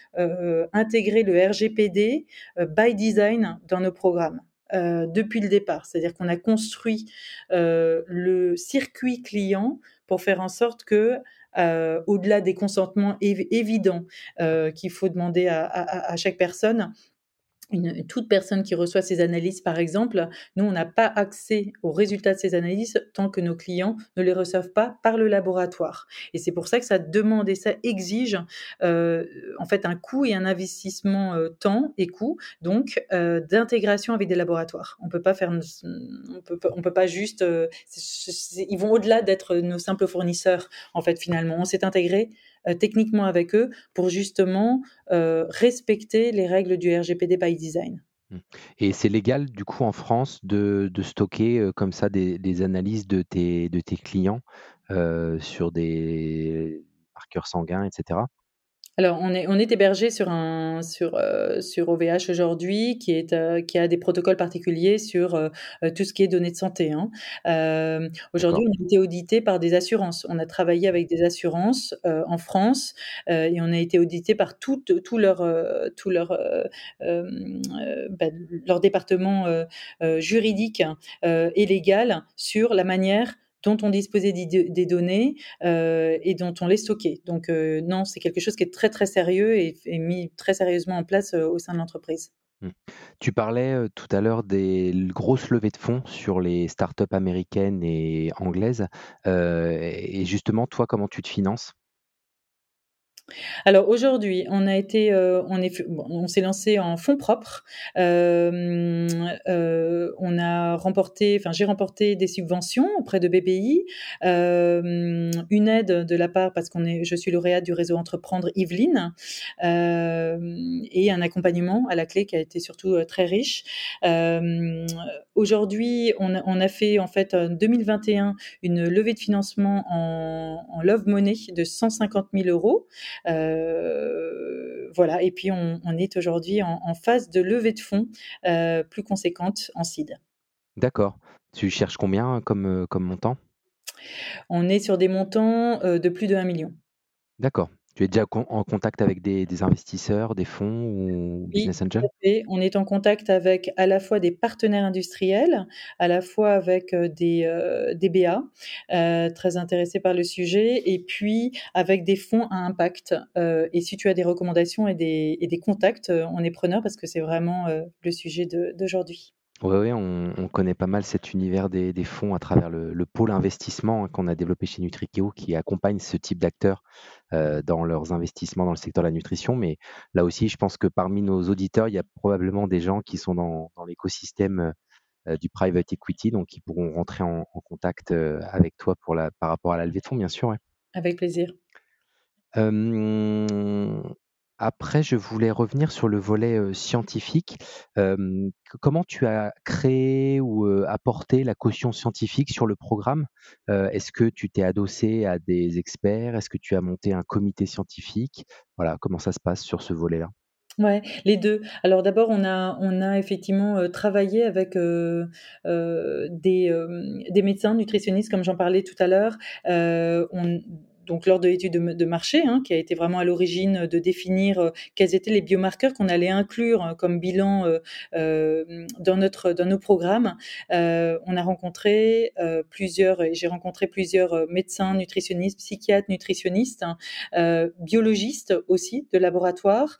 intégré le RGPD by design dans nos programmes. depuis le départ, c'est-à-dire qu'on a construit le circuit client pour faire en sorte que euh, au-delà des consentements évidents euh, qu'il faut demander à, chaque personne, une, toute personne qui reçoit ces analyses, par exemple, nous, on n'a pas accès aux résultats de ces analyses tant que nos clients ne les reçoivent pas par le laboratoire. Et c'est pour ça que ça demande et ça exige euh, en fait un coût et un investissement euh, temps et coût, donc euh, d'intégration avec des laboratoires. On peut pas faire, on peut, peut pas juste, euh, ils vont au-delà d'être nos simples fournisseurs. En fait, finalement, on s'est intégré techniquement avec eux pour justement euh, respecter les règles du RGPD by design. Mmh. Et c'est légal du coup en France de, stocker euh, comme ça des, analyses de tes, de tes clients euh, sur des marqueurs sanguins, etc. Alors, on est, on est hébergé sur, un, sur, euh, sur OVH aujourd'hui, qui, est, euh, qui a des protocoles particuliers sur euh, tout ce qui est données de santé. Hein. aujourd'hui, on a été audité par des assurances. On a travaillé avec des assurances en France et on a été audité par tout, tout leur, tout leur, bah, leur département juridique et légal sur la manière dont on disposait des données euh, et dont on les stockait. Donc euh, non, c'est quelque chose qui est très très sérieux et, mis très sérieusement en place euh, au sein de l'entreprise. Mmh. Tu parlais tout à l'heure des grosses levées de fonds sur les startups américaines et anglaises. et justement, toi, comment tu te finances? Alors aujourd'hui, on a été, euh, on est, on s'est lancé en fonds propres. Euh, euh, on a remporté, enfin j'ai remporté des subventions auprès de BPI, une aide de la part parce qu'on est, je suis lauréate du réseau Entreprendre Yveline, et un accompagnement à la clé qui a été surtout très riche. aujourd'hui, on a, on a fait en fait en 2021 une levée de financement en, en Love Money de 150 000 euros. Euh, voilà, et puis on, est aujourd'hui en, phase de levée de fonds euh, plus conséquente en CID. D'accord. Tu cherches combien comme, euh, comme montant? On est sur des montants de plus de 1 million. D'accord. Tu es déjà en contact avec des, investisseurs, des fonds ou business angels? On est en contact avec à la fois des partenaires industriels, à la fois avec euh, des, euh, BA euh, très intéressés par le sujet, et puis avec des fonds à impact. et si tu as des recommandations et des, et des contacts, on est preneur parce que c'est vraiment le sujet d'aujourd'hui. Oui, on, connaît pas mal cet univers des, fonds à travers le, pôle investissement hein, qu'on a développé chez Nutrikeo qui accompagne ce type d'acteurs euh, dans leurs investissements dans le secteur de la nutrition. Mais là aussi, je pense que parmi nos auditeurs, il y a probablement des gens qui sont dans, l'écosystème euh, du private equity, donc qui pourront rentrer en, contact euh, avec toi pour la, par rapport à la levée de fonds, bien sûr. Avec plaisir. Après, je voulais revenir sur le volet scientifique. comment tu as créé ou apporté la caution scientifique sur le programme? Est-ce que tu t'es adossé à des experts? Est-ce que tu as monté un comité scientifique? Voilà, comment ça se passe sur ce volet-là? Ouais, les 2. Alors d'abord, on a on a effectivement, travaillé avec, des, des médecins nutritionnistes comme j'en parlais tout à l'heure. Donc lors de l'étude de marché, hein, qui a été vraiment à l'origine de définir, heu, quels étaient les biomarqueurs qu'on allait inclure hein, comme bilan, heu, hem, dans nos programmes. On a rencontré, plusieurs j'ai rencontré plusieurs, médecins, nutritionnistes, psychiatres, nutritionnistes, hein, biologistes aussi de laboratoire,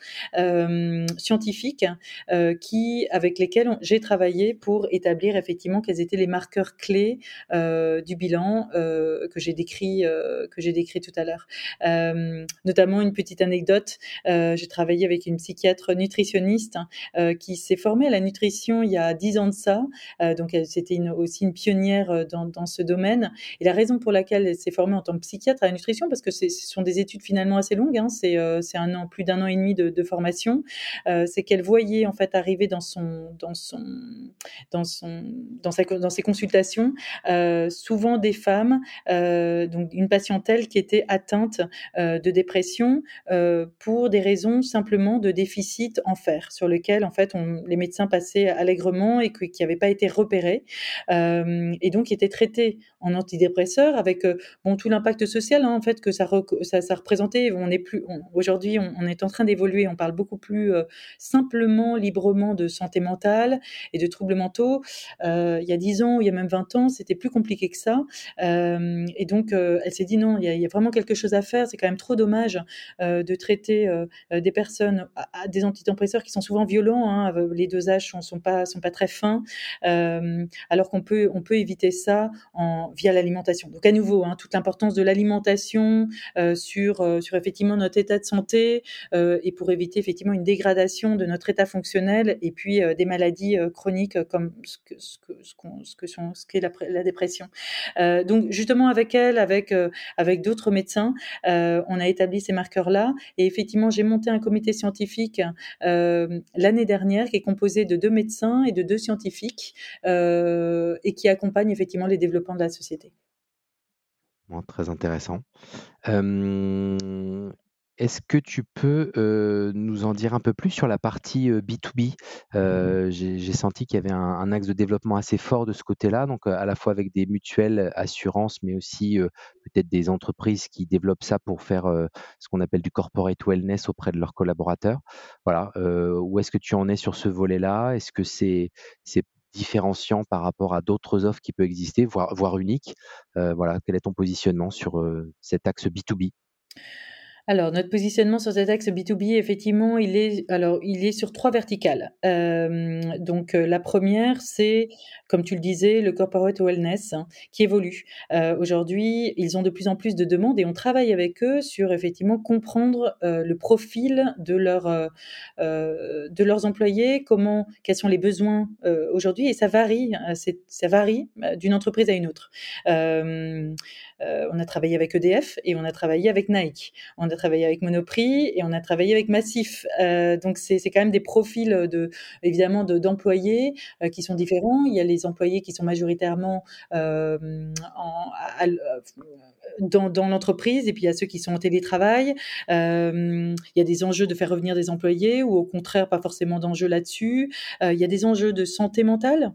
scientifiques, avec lesquels j'ai travaillé pour établir effectivement quels étaient les marqueurs clés, du bilan, que j'ai décrit, que j'ai décrit tout à l'heure. Euh, notamment une petite anecdote, euh, j'ai travaillé avec une psychiatre nutritionniste euh, qui s'est formée à la nutrition il y a dix ans de ça. donc c'était aussi une pionnière dans, ce domaine. Et la raison pour laquelle elle s'est formée en tant que psychiatre à la nutrition, parce que ce sont des études finalement assez longues, hein, c'est un an, plus d'un an et demi de, formation, c'est qu'elle voyait en fait arriver dans son, dans son, dans son, dans ses consultations, souvent des femmes, donc une patientèle qui était atteinte euh, de dépression euh, pour des raisons simplement de déficit en fer, sur lequel en fait les médecins passaient allègrement et qui n'avaient pas été repérés, euh, et donc étaient traités en antidépresseurs avec bon tout l'impact social hein, en fait que ça, ça, ça, représentait. On est plus aujourd'hui, on, est en train d'évoluer. On parle beaucoup plus simplement, librement de santé mentale et de troubles mentaux. il y a 10 ans, il y a même 20 ans, c'était plus compliqué que ça. et donc, elle s'est dit non, il y a, vraiment quelque chose à faire. C'est quand même trop dommage euh, de traiter euh, euh, des personnes à, des antidépresseurs qui sont souvent violents. Hein, les dosages sont, sont pas sont pas très fins, alors qu'on peut on peut éviter ça en via l'alimentation. Donc à nouveau, hein, toute l'importance de l'alimentation sur sur effectivement notre état de santé et pour éviter effectivement une dégradation de notre état fonctionnel et puis des maladies chroniques comme ce que ce que ce, que ce qu'est la, la dépression. donc justement avec elle, avec avec d'autres médecins, euh, on a établi ces marqueurs-là. Et effectivement, j'ai monté un comité scientifique euh, l'année dernière qui est composé de deux médecins et de deux scientifiques euh, et qui accompagne effectivement les développements de la société. très intéressant. Est-ce que tu peux nous en dire un peu plus sur la partie B2B J'ai senti qu'il y avait un, axe de développement assez fort de ce côté-là, donc à la fois avec des mutuelles, assurances, mais aussi peut-être des entreprises qui développent ça pour faire ce qu'on appelle du corporate wellness auprès de leurs collaborateurs. Voilà, où est-ce que tu en es sur ce volet-là? Est-ce que c'est différenciant par rapport à d'autres offres qui peuvent exister, voire, voire uniques. Voilà, quel est ton positionnement sur cet axe B2B alors, notre positionnement sur cet axe B2B, effectivement, il est, alors, il est sur trois verticales. Euh, donc, euh, la première, c'est, comme tu le disais, le corporate wellness hein, qui évolue. Euh, aujourd'hui, ils ont de plus en plus de demandes et on travaille avec eux sur, effectivement, comprendre le profil de, de leurs employés, comment, quels sont les besoins aujourd'hui et ça varie, hein, ça varie d'une entreprise à une autre. On a travaillé avec EDF et on a travaillé avec Nike. On a travaillé avec Monoprix et on a travaillé avec Massif. Euh, donc c'est quand même des profils de évidemment d'employés euh, qui sont différents. Il y a les employés qui sont majoritairement euh, en, dans, dans l'entreprise et puis il y a ceux qui sont en télétravail. il y a des enjeux de faire revenir des employés ou au contraire pas forcément d'enjeux là-dessus. il y a des enjeux de santé mentale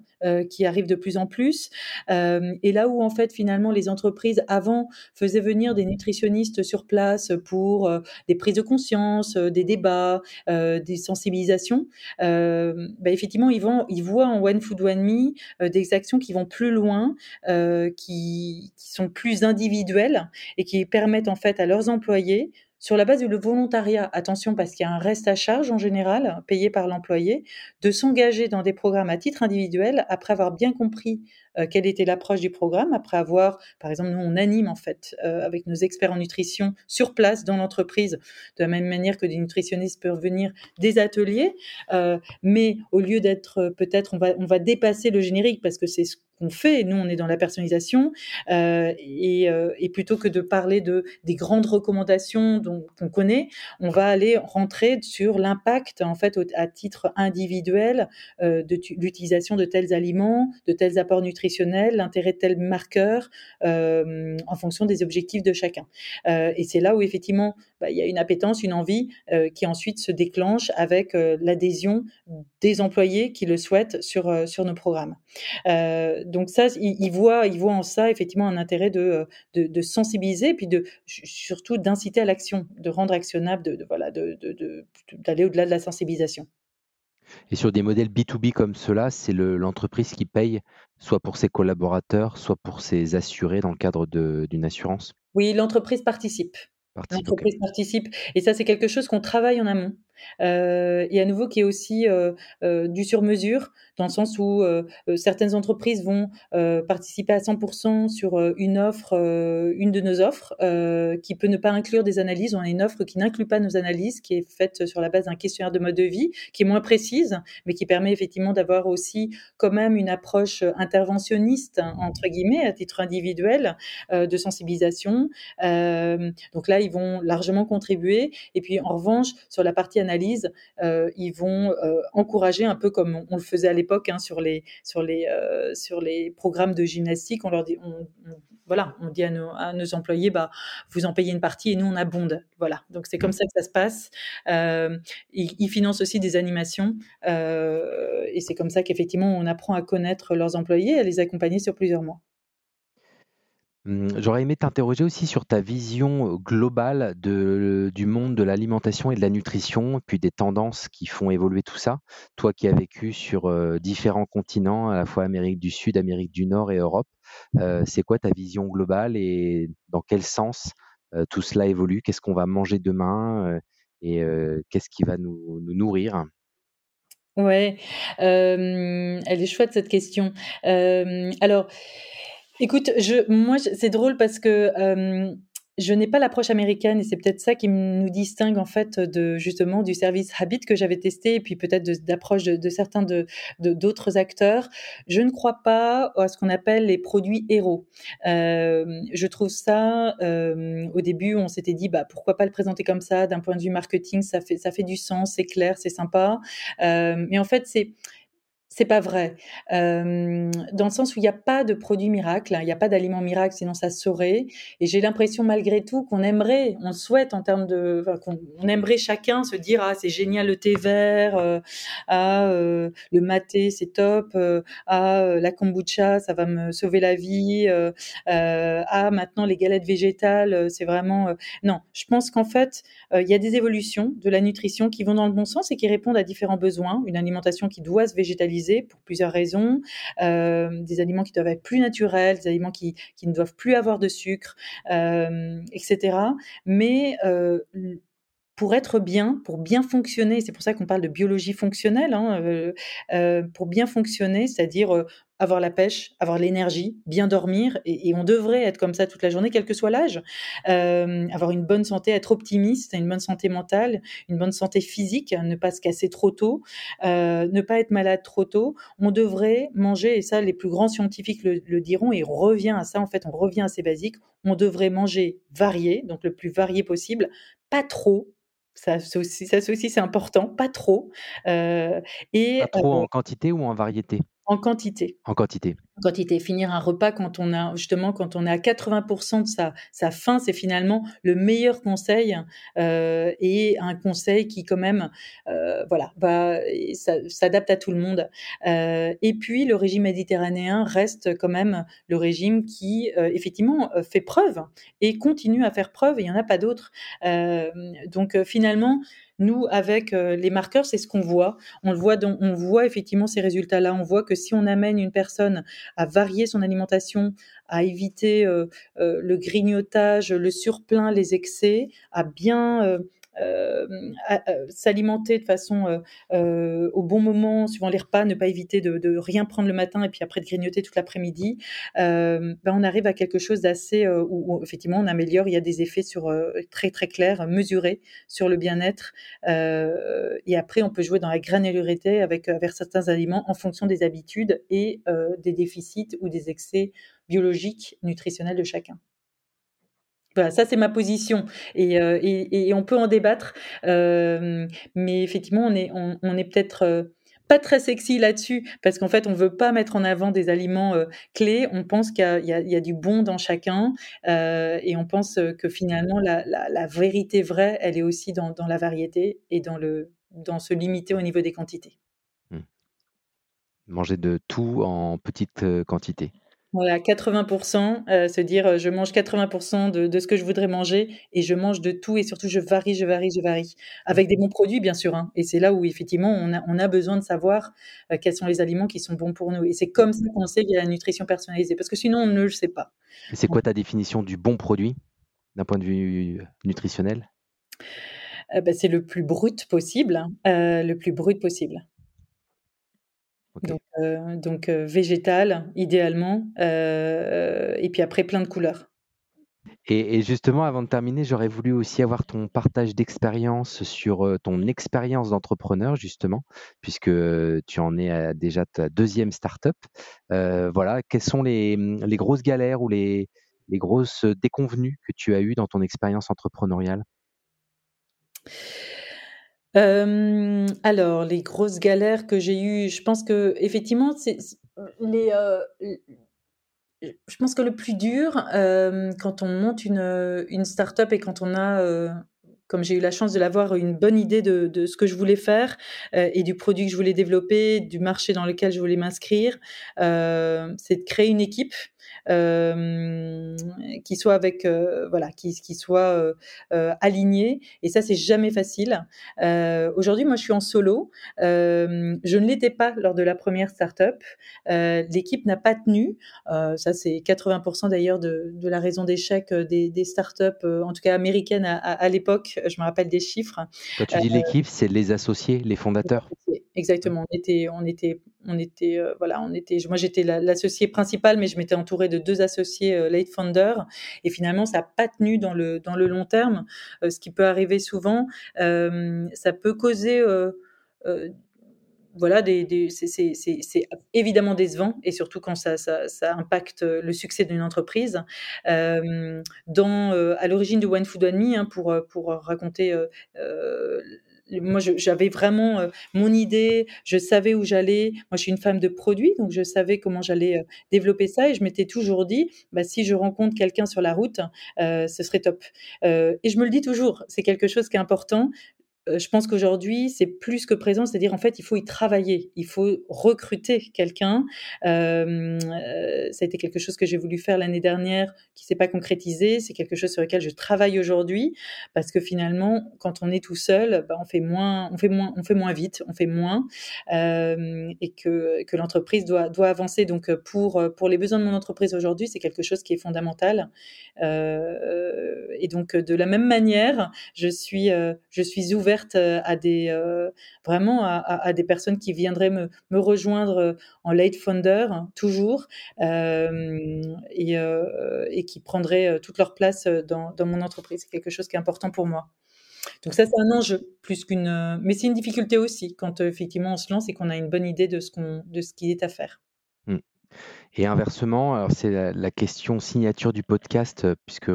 qui arrivent de plus en plus. et là où en fait finalement les entreprises avant faisaient venir des nutritionnistes sur place pour euh, des prises de conscience, euh, des débats, euh, des sensibilisations, bah, effectivement, ils, vont, ils voient en One Food One Me des actions qui vont plus loin, qui, qui sont plus individuelles et qui permettent en fait à leurs employés sur la base du volontariat, attention parce qu'il y a un reste à charge en général payé par l'employé, de s'engager dans des programmes à titre individuel après avoir bien compris quelle était l'approche du programme, après avoir, par exemple, nous on anime en fait euh, avec nos experts en nutrition sur place dans l'entreprise, de la même manière que des nutritionnistes peuvent venir des ateliers, euh, mais au lieu d'être peut-être, on va, on va dépasser le générique parce que c'est ce qu'on fait. Nous, on est dans la personnalisation euh, et, euh, plutôt que de parler de des grandes recommandations qu'on connaît, on va aller rentrer sur l'impact en fait à titre individuel euh, de l'utilisation de tels aliments, de tels apports l'intérêt de tels marqueurs euh, en fonction des objectifs de chacun. Euh, et c'est là où effectivement bah, il y a une appétence, une envie qui ensuite se déclenche avec l'adhésion des employés qui le souhaitent sur, sur nos programmes. donc ça, ils, ils voient en ça effectivement un intérêt de, de, sensibiliser, puis de, surtout d'inciter à l'action, de rendre actionnable, de, d'aller au-delà de la sensibilisation. Et sur des modèles B2B comme cela, c'est l'entreprise qui paye soit pour ses collaborateurs, soit pour ses assurés dans le cadre d'une assurance? Oui, l'entreprise participe. L'entreprise participe. Et ça, c'est quelque chose qu'on travaille en amont. Euh, et à nouveau qui est aussi euh, euh, du sur-mesure, dans le sens où certaines entreprises vont participer à 100% sur une offre, une de nos offres, qui peut ne pas inclure des analyses. On a une offre qui n'inclut pas nos analyses, qui est faite sur la base d'un questionnaire de mode de vie, qui est moins précise, mais qui permet effectivement d'avoir aussi quand même une approche interventionniste, entre guillemets, à titre individuel, de sensibilisation. donc là, ils vont largement contribuer. Et puis en revanche, sur la partie analyse, analyse, euh, ils vont euh, encourager un peu comme on, le faisait à l'époque hein, sur, les, sur, les, euh, sur les programmes de gymnastique. On leur dit, on, voilà, on dit à nos, à nos, employés, bah, vous en payez une partie et nous on abonde. Voilà, donc c'est comme ça que ça se passe. ils, ils, financent aussi des animations et c'est comme ça qu'effectivement on apprend à connaître leurs employés, à les accompagner sur plusieurs mois. Mmh, j'aurais aimé t'interroger aussi sur ta vision globale du monde de l'alimentation et de la nutrition, puis des tendances qui font évoluer tout ça. Toi qui as vécu sur différents continents, à la fois Amérique du Sud, Amérique du Nord et Europe, c'est quoi ta vision globale et dans quel sens tout cela évolue? Qu'est-ce qu'on va manger demain et qu'est-ce qui va nous, nourrir? Ouais, elle est chouette cette question. alors, Écoute, moi, c'est drôle parce que je n'ai pas l'approche américaine et c'est peut-être ça qui nous distingue en fait de justement du service Habit que j'avais testé et puis peut-être d'approche de, certains de d'autres acteurs. Je ne crois pas à ce qu'on appelle les produits héros. je trouve ça au début on s'était dit bah pourquoi pas le présenter comme ça? D'un point de vue marketing ça fait du sens c'est clair c'est sympa mais en fait c'est c'est pas vrai. dans le sens où il n'y a pas de produit miracle, hein, il n'y a pas d'aliment miracle, sinon ça saurait. Et j'ai l'impression malgré tout qu'on aimerait, on souhaite en termes de, qu'on on aimerait chacun se dire ah c'est génial le thé vert, euh, ah euh, le maté c'est top, euh, ah la kombucha ça va me sauver la vie, ah maintenant les galettes végétales c'est vraiment non. Je pense qu'en fait il y a des évolutions de la nutrition qui vont dans le bon sens et qui répondent à différents besoins. Une alimentation qui doit se végétaliser pour plusieurs raisons. Euh, des aliments qui doivent être plus naturels, des aliments qui, qui ne doivent plus avoir de sucre, euh, etc. Mais euh, pour être bien, pour bien fonctionner, c'est pour ça qu'on parle de biologie fonctionnelle, hein, pour bien fonctionner, c'est-à-dire avoir la pêche, avoir l'énergie, bien dormir, et, on devrait être comme ça toute la journée, quel que soit l'âge, euh, avoir une bonne santé, être optimiste, une bonne santé mentale, une bonne santé physique, ne pas se casser trop tôt, euh, ne pas être malade trop tôt. On devrait manger, et ça les plus grands scientifiques le, diront, et on revient à ça, en fait, on revient à ces basiques, on devrait manger varié, donc le plus varié possible, pas trop, ça, aussi, ça aussi c'est important, pas trop. Euh, et, pas trop en quantité ou en variété? En quantité. En quantité. En quantité. Finir un repas quand on a justement quand on est à 80% de sa, sa faim, c'est finalement le meilleur conseil euh, et un conseil qui quand même euh, voilà va s'adapte à tout le monde. Euh, et puis le régime méditerranéen reste quand même le régime qui effectivement fait preuve et continue à faire preuve. il y en a pas d'autres. donc finalement nous, avec euh, les marqueurs, c'est ce qu'on voit. On le voit, on voit effectivement ces résultats-là. On voit que si on amène une personne à varier son alimentation, à éviter euh, euh, le grignotage, le surplein, les excès, à bien euh, s'alimenter de façon euh, euh, au bon moment, suivant les repas, ne pas éviter de, rien prendre le matin et puis après de grignoter toute l'après-midi, ben on arrive à quelque chose d'assez où, effectivement on améliore. Il y a des effets sur très très clairs, mesurés sur le bien-être. et après, on peut jouer dans la granularité avec, avec certains aliments en fonction des habitudes et des déficits ou des excès biologiques, nutritionnels de chacun. Voilà, ça c'est ma position et, euh, et, et, on peut en débattre, euh, mais effectivement on est, on, est peut-être euh, pas très sexy là-dessus parce qu'en fait, on veut pas mettre en avant des aliments clés. On pense qu'il y, y, a du bon dans chacun et on pense que finalement, la, la, vérité vraie, elle est aussi dans, dans la variété et dans, le, dans se limiter au niveau des quantités. Mmh. Manger de tout en petite quantité. Voilà, 80% euh, se dire, euh, je mange 80 de de ce que je voudrais manger et je mange de tout et surtout je varie, je varie, je varie. Avec des bons produits bien sûr, hein et c'est là où effectivement on a on a besoin de savoir, euh, quels sont les aliments qui sont bons pour nous et c'est comme ça qu'on sait qu'il y a la nutrition personnalisée parce que sinon on ne le sait pas. Et c'est quoi ta définition du bon produit, d'un point de vue nutritionnel? bah, c'est le plus brut possible, hein, le plus brut possible. Donc, euh, donc euh, végétal, idéalement, euh, et puis après plein de couleurs. Et, justement, avant de terminer, j'aurais voulu aussi avoir ton partage d'expérience sur ton expérience d'entrepreneur, justement, puisque tu en es à déjà ta deuxième startup. voilà, quelles sont les, les grosses galères ou les, les grosses déconvenues que tu as eues dans ton expérience entrepreneuriale? Alors les grosses galères que j'ai eues, je pense qu'effectivement c'est les, je pense que le plus dur, quand on monte une, une start-up et quand on a, comme j'ai eu la chance de l'avoir, une bonne idée de de ce que je voulais faire, et du produit que je voulais développer, du marché dans lequel je voulais m'inscrire, c'est de créer une équipe. euh, qui soit avec euh, voilà qui, qui soit euh, aligné. Et ça c'est jamais facile. Aujourd'hui moi je suis en solo. Je ne l'étais pas lors de la première startup. L'équipe n'a pas tenu. Ça c'est 80% d'ailleurs de, de, la raison d'échec des, des startups en tout cas américaines à, à, l'époque. Je me rappelle des chiffres. Quand tu dis l'équipe c'est les associés les fondateurs. exactement. On était on était on était voilà on était moi j'étais l'associé principal mais je m'étais entourée de deux associés euh, late founder et finalement ça n'a pas tenu dans le dans le long terme euh, ce qui peut arriver souvent euh, ça peut causer voilà, des, c'est évidemment décevant, et surtout quand ça, ça, impacte le succès d'une entreprise. dans, à l'origine de One Food One Me, hein, pour, pour raconter moi, j'avais vraiment euh, mon idée, je savais où j'allais. Moi, je suis une femme de produit, donc je savais comment j'allais euh, développer ça et je m'étais toujours dit, bah, si je rencontre quelqu'un sur la route, euh, ce serait top. et je me le dis toujours, c'est quelque chose qui est important. Euh, je pense qu'aujourd'hui, c'est plus que présent, c'est-à-dire en fait, il faut y travailler, il faut recruter quelqu'un. Euh, ça a été quelque chose que j'ai voulu faire l'année dernière, qui s'est pas concrétisé. C'est quelque chose sur lequel je travaille aujourd'hui, parce que finalement, quand on est tout seul, bah, on fait moins, on fait moins, on fait moins vite, on fait moins, euh, et que, l'entreprise doit, doit avancer. Donc pour pour les besoins de mon entreprise aujourd'hui, c'est quelque chose qui est fondamental. Euh, et donc de la même manière, je suis je suis ouverte euh, à des euh, vraiment à, des personnes qui viendraient me, rejoindre euh, en late founder toujours et, qui prendraient toute leur place dans, mon entreprise. C'est quelque chose qui est important pour moi. Donc ça, c'est un enjeu plus qu'une, mais c'est une difficulté aussi quand effectivement on se lance et qu'on a une bonne idée de ce qu'on, de ce qui est à faire. Mmh. Et inversement, c'est la, la, question signature du podcast, puisque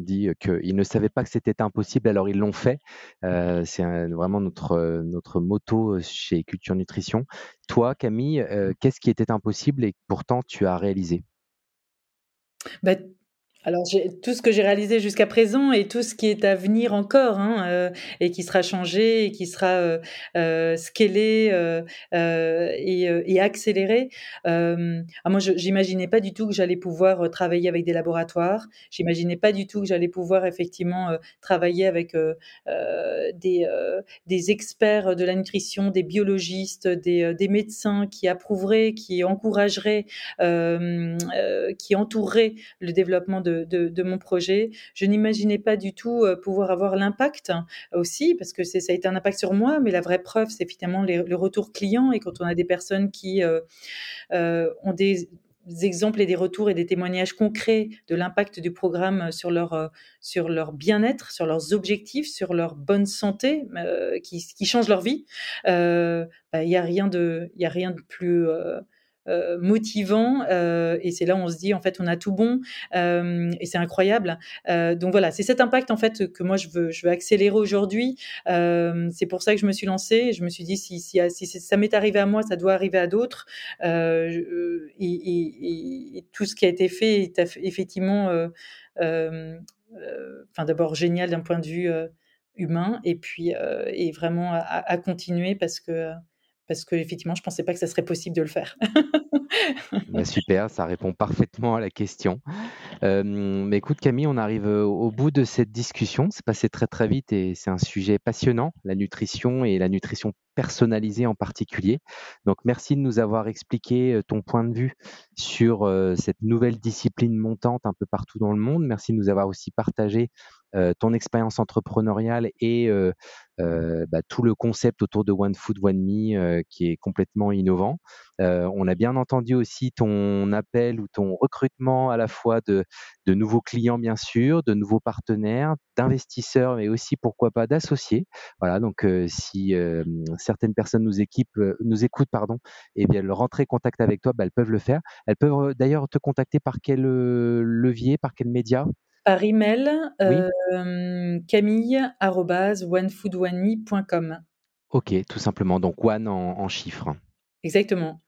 dit qu'ils ne savaient pas que c'était impossible, alors ils l'ont fait. c'est vraiment notre, notre moto chez Culture Nutrition. Toi, Camille, qu'est-ce qui était impossible et pourtant tu as réalisé? Bah, alors, tout ce que j'ai réalisé jusqu'à présent et tout ce qui est à venir encore, hein, euh, et qui sera changé et qui sera euh, euh scalé euh, euh et, et, accéléré. ah, moi, j'imaginais pas du tout que j'allais pouvoir travailler avec des laboratoires. J'imaginais pas du tout que j'allais pouvoir effectivement travailler avec des, des experts de la nutrition, des biologistes, des, des médecins qui approuveraient, qui encourageraient, qui entoureraient le développement de de, mon projet. Je n'imaginais pas du tout euh, pouvoir avoir l'impact aussi, parce que ça a été un impact sur moi, mais la vraie preuve, c'est finalement le retour client. Et quand on a des personnes qui euh, euh, ont des exemples et des retours et des témoignages concrets de l'impact du programme sur leur, sur leur bien-être, sur leurs objectifs, sur leur bonne santé, qui, qui changent leur vie, bah, il n'y a rien de, il a rien de plus motivant et c'est là où on se dit en fait on a tout bon et c'est incroyable. donc voilà, c'est cet impact en fait que moi je veux, je veux accélérer aujourd'hui. c'est pour ça que je me suis lancée. Je me suis dit si, si, si ça m'est arrivé à moi, ça doit arriver à d'autres. Et, et, et, tout ce qui a été fait est effectivement, enfin d'abord génial d'un point de vue humain et puis et vraiment à, à, continuer parce que parce que effectivement je pensais pas que ça serait possible de le faire. Bah, super, ça répond parfaitement à la question. mais écoute Camille, on arrive au bout de cette discussion. C'est passé très très vite et c'est un sujet passionnant, la nutrition et la nutrition personnalisée en particulier. Donc merci de nous avoir expliqué ton point de vue sur cette nouvelle discipline montante un peu partout dans le monde. Merci de nous avoir aussi partagé ton expérience entrepreneuriale et bah, tout le concept autour de One Food One Me qui est complètement innovant. On a bien entendu aussi ton appel ou ton recrutement à la fois de, de nouveaux clients bien sûr, de nouveaux partenaires, d'investisseurs, mais aussi pourquoi pas d'associés. Voilà, donc si certaines personnes nous, équipent, nous écoutent, pardon, et eh bien elles rentrer contact avec toi, bah, elles peuvent le faire. Elles peuvent d'ailleurs te contacter par quel levier, par quel média? Par email, euh, camille.onefoodoneme.com. Ok, tout simplement. Donc one en, chiffres. Exactement.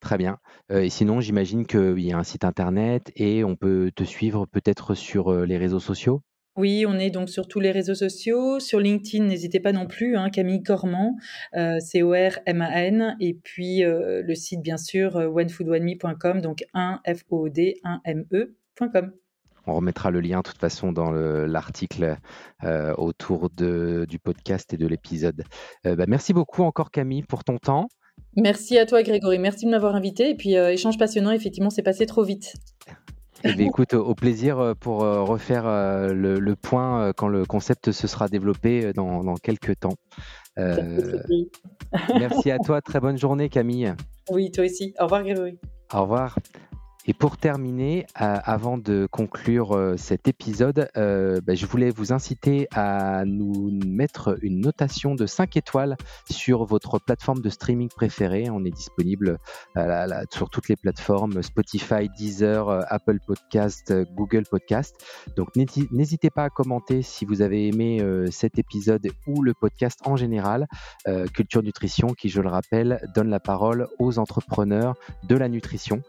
Très bien. Et sinon, j'imagine qu'il y a un site internet et on peut te suivre peut-être sur les réseaux sociaux? Oui, on est donc sur tous les réseaux sociaux. Sur LinkedIn, n'hésitez pas non plus, hein, Camille Corman, C-O-R-M-A-N. Et puis le site, bien sûr, onefoodoneme.com, donc 1 F-O-D, 1 M-E.com. On remettra le lien de toute façon dans l'article autour de, du podcast et de l'épisode. Bah, merci beaucoup encore Camille pour ton temps. Merci à toi Grégory, merci de m'avoir invité. Et puis euh, échange passionnant, effectivement, c'est passé trop vite. Eh écoute, au plaisir pour refaire le, point quand le concept se sera développé dans, dans quelques temps. merci à toi, très bonne journée Camille. Oui, toi aussi. Au revoir Grégory. Au revoir. Et pour terminer, euh, avant de conclure euh, cet épisode, euh, bah, je voulais vous inciter à nous mettre une notation de 5 étoiles sur votre plateforme de streaming préférée. On est disponible sur toutes les plateformes Spotify, Deezer, Apple Podcast, Google Podcast. Donc n'hésitez pas à commenter si vous avez aimé cet épisode ou le podcast en général. Culture Nutrition qui, je le rappelle, donne la parole aux entrepreneurs de la nutrition.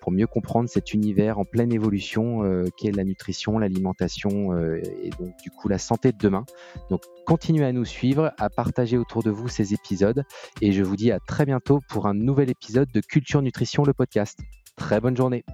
Pour mieux comprendre cet univers en pleine évolution euh, qu'est la nutrition, l'alimentation euh, et donc du coup la santé de demain. Donc continuez à nous suivre, à partager autour de vous ces épisodes et je vous dis à très bientôt pour un nouvel épisode de Culture Nutrition le podcast. Très bonne journée.